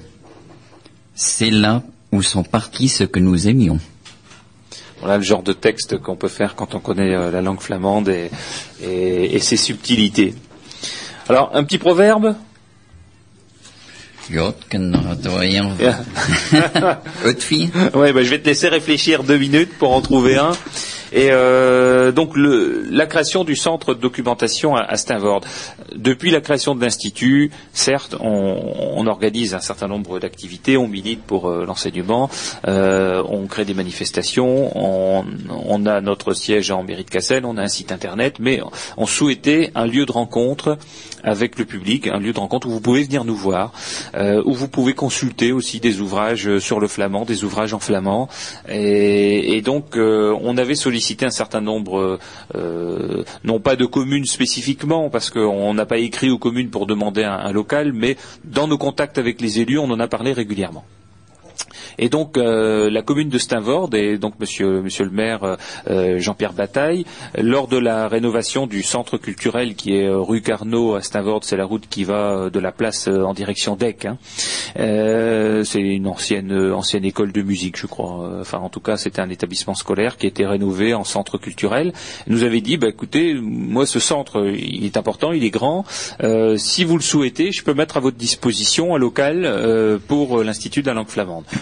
C'est là où sont partis ceux que nous aimions. Voilà le genre de texte qu'on peut faire quand on connaît euh, la langue flamande et, et- et ses subtilités. Alors, un petit proverbe? Vie. Ouais, bah, je vais te laisser réfléchir deux minutes pour en trouver un. Et euh, donc la création du centre de documentation à, à Steinvord. Depuis la création de l'institut, certes, on, organise un certain nombre d'activités, on milite pour euh, l'enseignement, euh, on crée des manifestations, on, a notre siège en mairie de Cassel, on a un site internet, mais on souhaitait un lieu de rencontre avec le public, un lieu de rencontre où vous pouvez venir nous voir, où vous pouvez consulter aussi des ouvrages sur le flamand, des ouvrages en flamand. Et, donc, on avait sollicité un certain nombre, euh, non pas de communes spécifiquement, parce qu'on n'a pas écrit aux communes pour demander un local, mais dans nos contacts avec les élus, on en a parlé régulièrement. Et donc euh, la commune de Steinvord et donc Monsieur, Monsieur le maire euh, Jean-Pierre Bataille, lors de la rénovation du centre culturel qui est euh, rue Carnot à Steinvord, c'est la route qui va euh, de la place euh, en direction d'Eck. hein. Euh, c'est une ancienne euh, ancienne école de musique, je crois. Euh, Enfin, en tout cas, c'était un établissement scolaire qui a été rénové en centre culturel. Nous avait dit, bah, écoutez, moi ce centre, il est important, il est grand. Euh, si vous le souhaitez, je peux mettre à votre disposition un local euh, pour euh, l'institut de la langue flamande.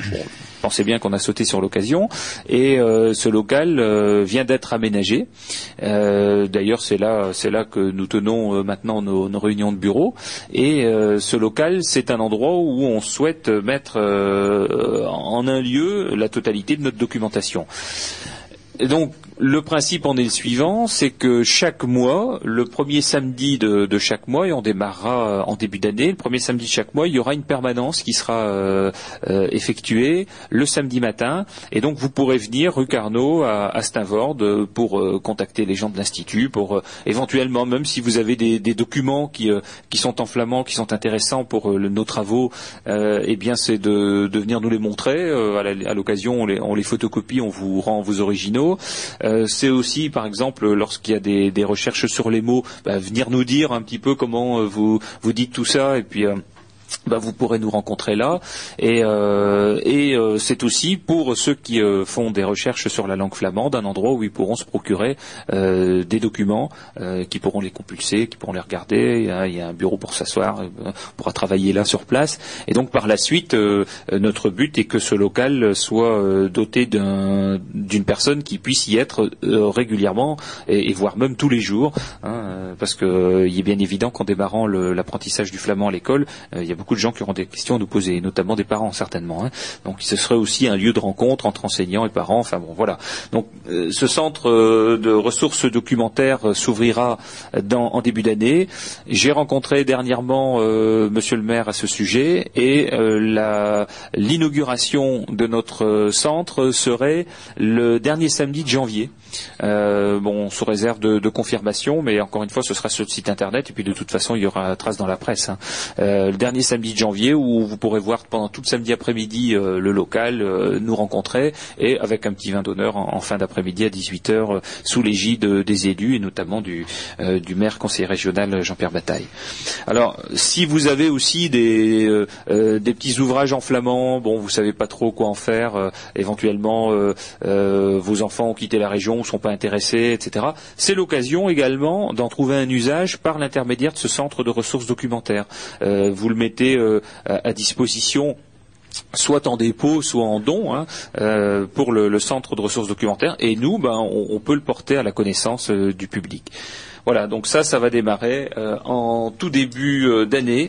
pensez bien qu'on a sauté sur l'occasion et euh, ce local euh, vient d'être aménagé. Euh, D'ailleurs, c'est là, que nous tenons maintenant nos, réunions de bureau. Et ce local, c'est un endroit où on souhaite mettre en un lieu la totalité de notre documentation. Donc le principe en est le suivant, c'est que chaque mois, le premier samedi de, chaque mois, et on démarrera euh, en début d'année, le premier samedi de chaque mois, il y aura une permanence qui sera euh, euh, effectuée le samedi matin, et donc vous pourrez venir rue Carnot à, à Stavord euh, pour contacter les gens de l'institut, pour éventuellement, même si vous avez des, documents qui, sont en flamand, qui sont intéressants pour nos travaux, eh bien c'est de, venir nous les montrer. à l'occasion, on les, photocopie, on vous rend vos originaux. C'est aussi, par exemple, lorsqu'il y a des, des recherches sur les mots, bah, venir nous dire un petit peu comment euh, vous, vous dites tout ça, et puis. euh, bah, vous pourrez nous rencontrer là. Et, euh, et euh, c'est aussi pour ceux qui euh, font des recherches sur la langue flamande un endroit où ils pourront se procurer euh, des documents, euh, qui pourront les compulser, qui pourront les regarder. Il y a, un bureau pour s'asseoir, euh, on pourra travailler là sur place. Et donc par la suite, notre but est que ce local soit doté d'un- d'une personne qui puisse y être régulièrement et, et voire même tous les jours, hein, parce que euh, il est bien évident qu'en démarrant l'apprentissage du flamand à l'école, il y a beaucoup de gens qui auront des questions à nous poser, notamment des parents certainement. hein. Donc ce serait aussi un lieu de rencontre entre enseignants et parents. Enfin bon, voilà. Donc euh, ce centre euh, de ressources documentaires euh, s'ouvrira en début d'année. J'ai rencontré dernièrement Monsieur le maire à ce sujet et l'inauguration de notre centre serait le dernier samedi de janvier. Bon, sous réserve de, confirmation, mais encore une fois, ce sera sur le site internet et puis de toute façon, il y aura trace dans la presse. hein. Le dernier samedi de janvier où vous pourrez voir pendant tout le samedi après-midi euh, le local, euh, nous rencontrer et avec un petit vin d'honneur en, fin d'après-midi à 18h sous l'égide des élus et notamment du, euh, maire conseiller régional Jean-Pierre Bataille. Alors, si vous avez aussi des, euh, euh, petits ouvrages en flamand, bon, vous savez pas trop quoi en faire, euh, éventuellement euh, euh, vos enfants ont quitté la région ou sont pas intéressés, etc. C'est l'occasion également d'en trouver un usage par l'intermédiaire de ce centre de ressources documentaires. Euh, vous le mettez euh, à, disposition soit en dépôt, soit en don, hein, euh, pour le, centre de ressources documentaires. Et nous, ben, on, peut le porter à la connaissance euh, du public. Voilà, donc ça, ça va démarrer en tout début d'année.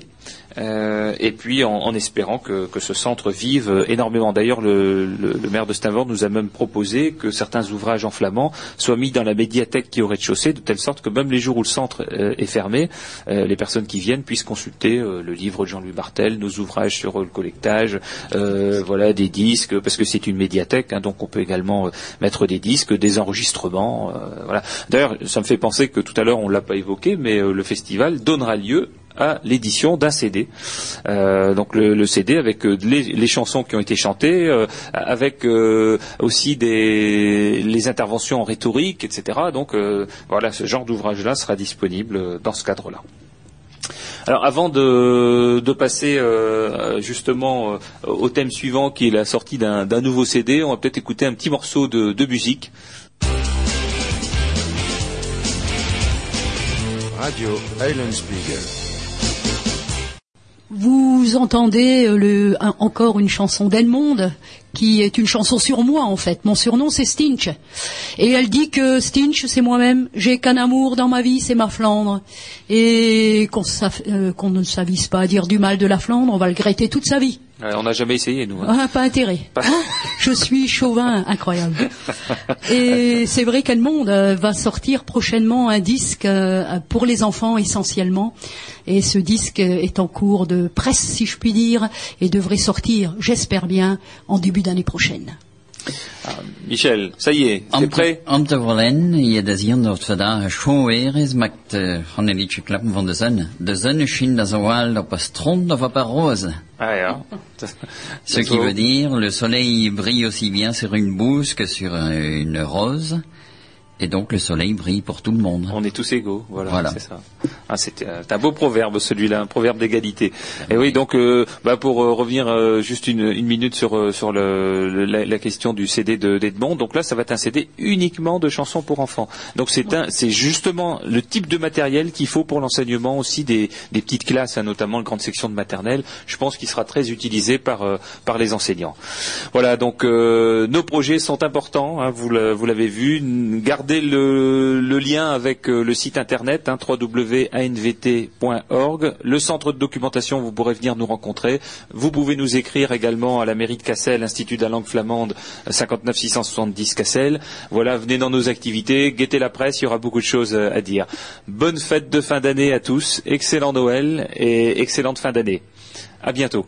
Euh, et puis en, espérant que, ce centre vive énormément. D'ailleurs, le, le- maire de Stanford nous a même proposé que certains ouvrages en flamand soient mis dans la médiathèque qui est au rez-de-chaussée, de telle sorte que même les jours où le centre euh, est fermé, euh, les personnes qui viennent puissent consulter euh, le livre de Jean-Louis Bartel, nos ouvrages sur le collectage, voilà des disques, parce que c'est une médiathèque, hein, donc on peut également mettre des disques, des enregistrements. voilà. D'ailleurs, ça me fait penser que tout à l'heure on l'a pas évoqué, mais le festival donnera lieu à l'édition d'un CD. Euh, donc le, CD avec euh, les, chansons qui ont été chantées, euh, avec aussi des les interventions en rhétorique, etc. Donc voilà, ce genre d'ouvrage-là sera disponible dans ce cadre-là. Alors avant de, passer justement au thème suivant qui est la sortie d'un nouveau CD, on va peut-être écouter un petit morceau de, musique. Radio Eulenspiegel. Vous entendez euh, le, encore une chanson d'Edmond, qui est une chanson sur moi en fait. Mon surnom c'est Stinch. Et elle dit que Stinch c'est moi-même, j'ai qu'un amour dans ma vie, c'est ma Flandre. Et qu'on euh, ne s'avise pas à dire du mal de la Flandre, on va le regretter toute sa vie. Euh, on n'a jamais essayé nous. hein. Ah, pas intérêt. Pas- Hein Je suis chauvin, incroyable. Et c'est vrai qu'Edmond euh, va sortir prochainement un disque euh, pour les enfants essentiellement. Et ce disque est en cours de presse, si je puis dire, et devrait sortir, j'espère bien, en début d'année prochaine. Michel, ça y est, te, prêt om te verlen, je dat hier dat vandaag schoon weer is, maakt van een liedje klappen van de zon. De zon schijnt als een wal op een strand of op een rose. Ah, ja. Ce qui veut dire, le soleil brille aussi bien sur une bouse que sur une rose. Et donc le soleil brille pour tout le monde. On est tous égaux, voilà, Voilà. c'est ça. Ah, c'est euh, un beau proverbe celui-là, un proverbe d'égalité. Et oui, donc euh, bah, pour euh, revenir euh, juste une, une minute sur sur le, le- la, la question du CD de d'Edmond. Donc là, ça va être un CD uniquement de chansons pour enfants. Donc c'est un, c'est justement le type de matériel qu'il faut pour l'enseignement aussi des, des petites classes, hein, notamment la grande section de maternelle. Je pense qu'il sera très utilisé par euh, par les enseignants. Voilà, donc euh, nos projets sont importants, hein, vous le- vous l'avez vu. Gardez le, lien avec euh, le site internet hein, anvt.org. Le centre de documentation, vous pourrez venir nous rencontrer. Vous pouvez nous écrire également à la mairie de Cassel, Institut de la langue flamande, 59 670 Cassel. Voilà, venez dans nos activités, guettez la presse, il y aura beaucoup de choses euh, à dire. Bonne fête de fin d'année à tous, excellent Noël et excellente fin d'année. À bientôt.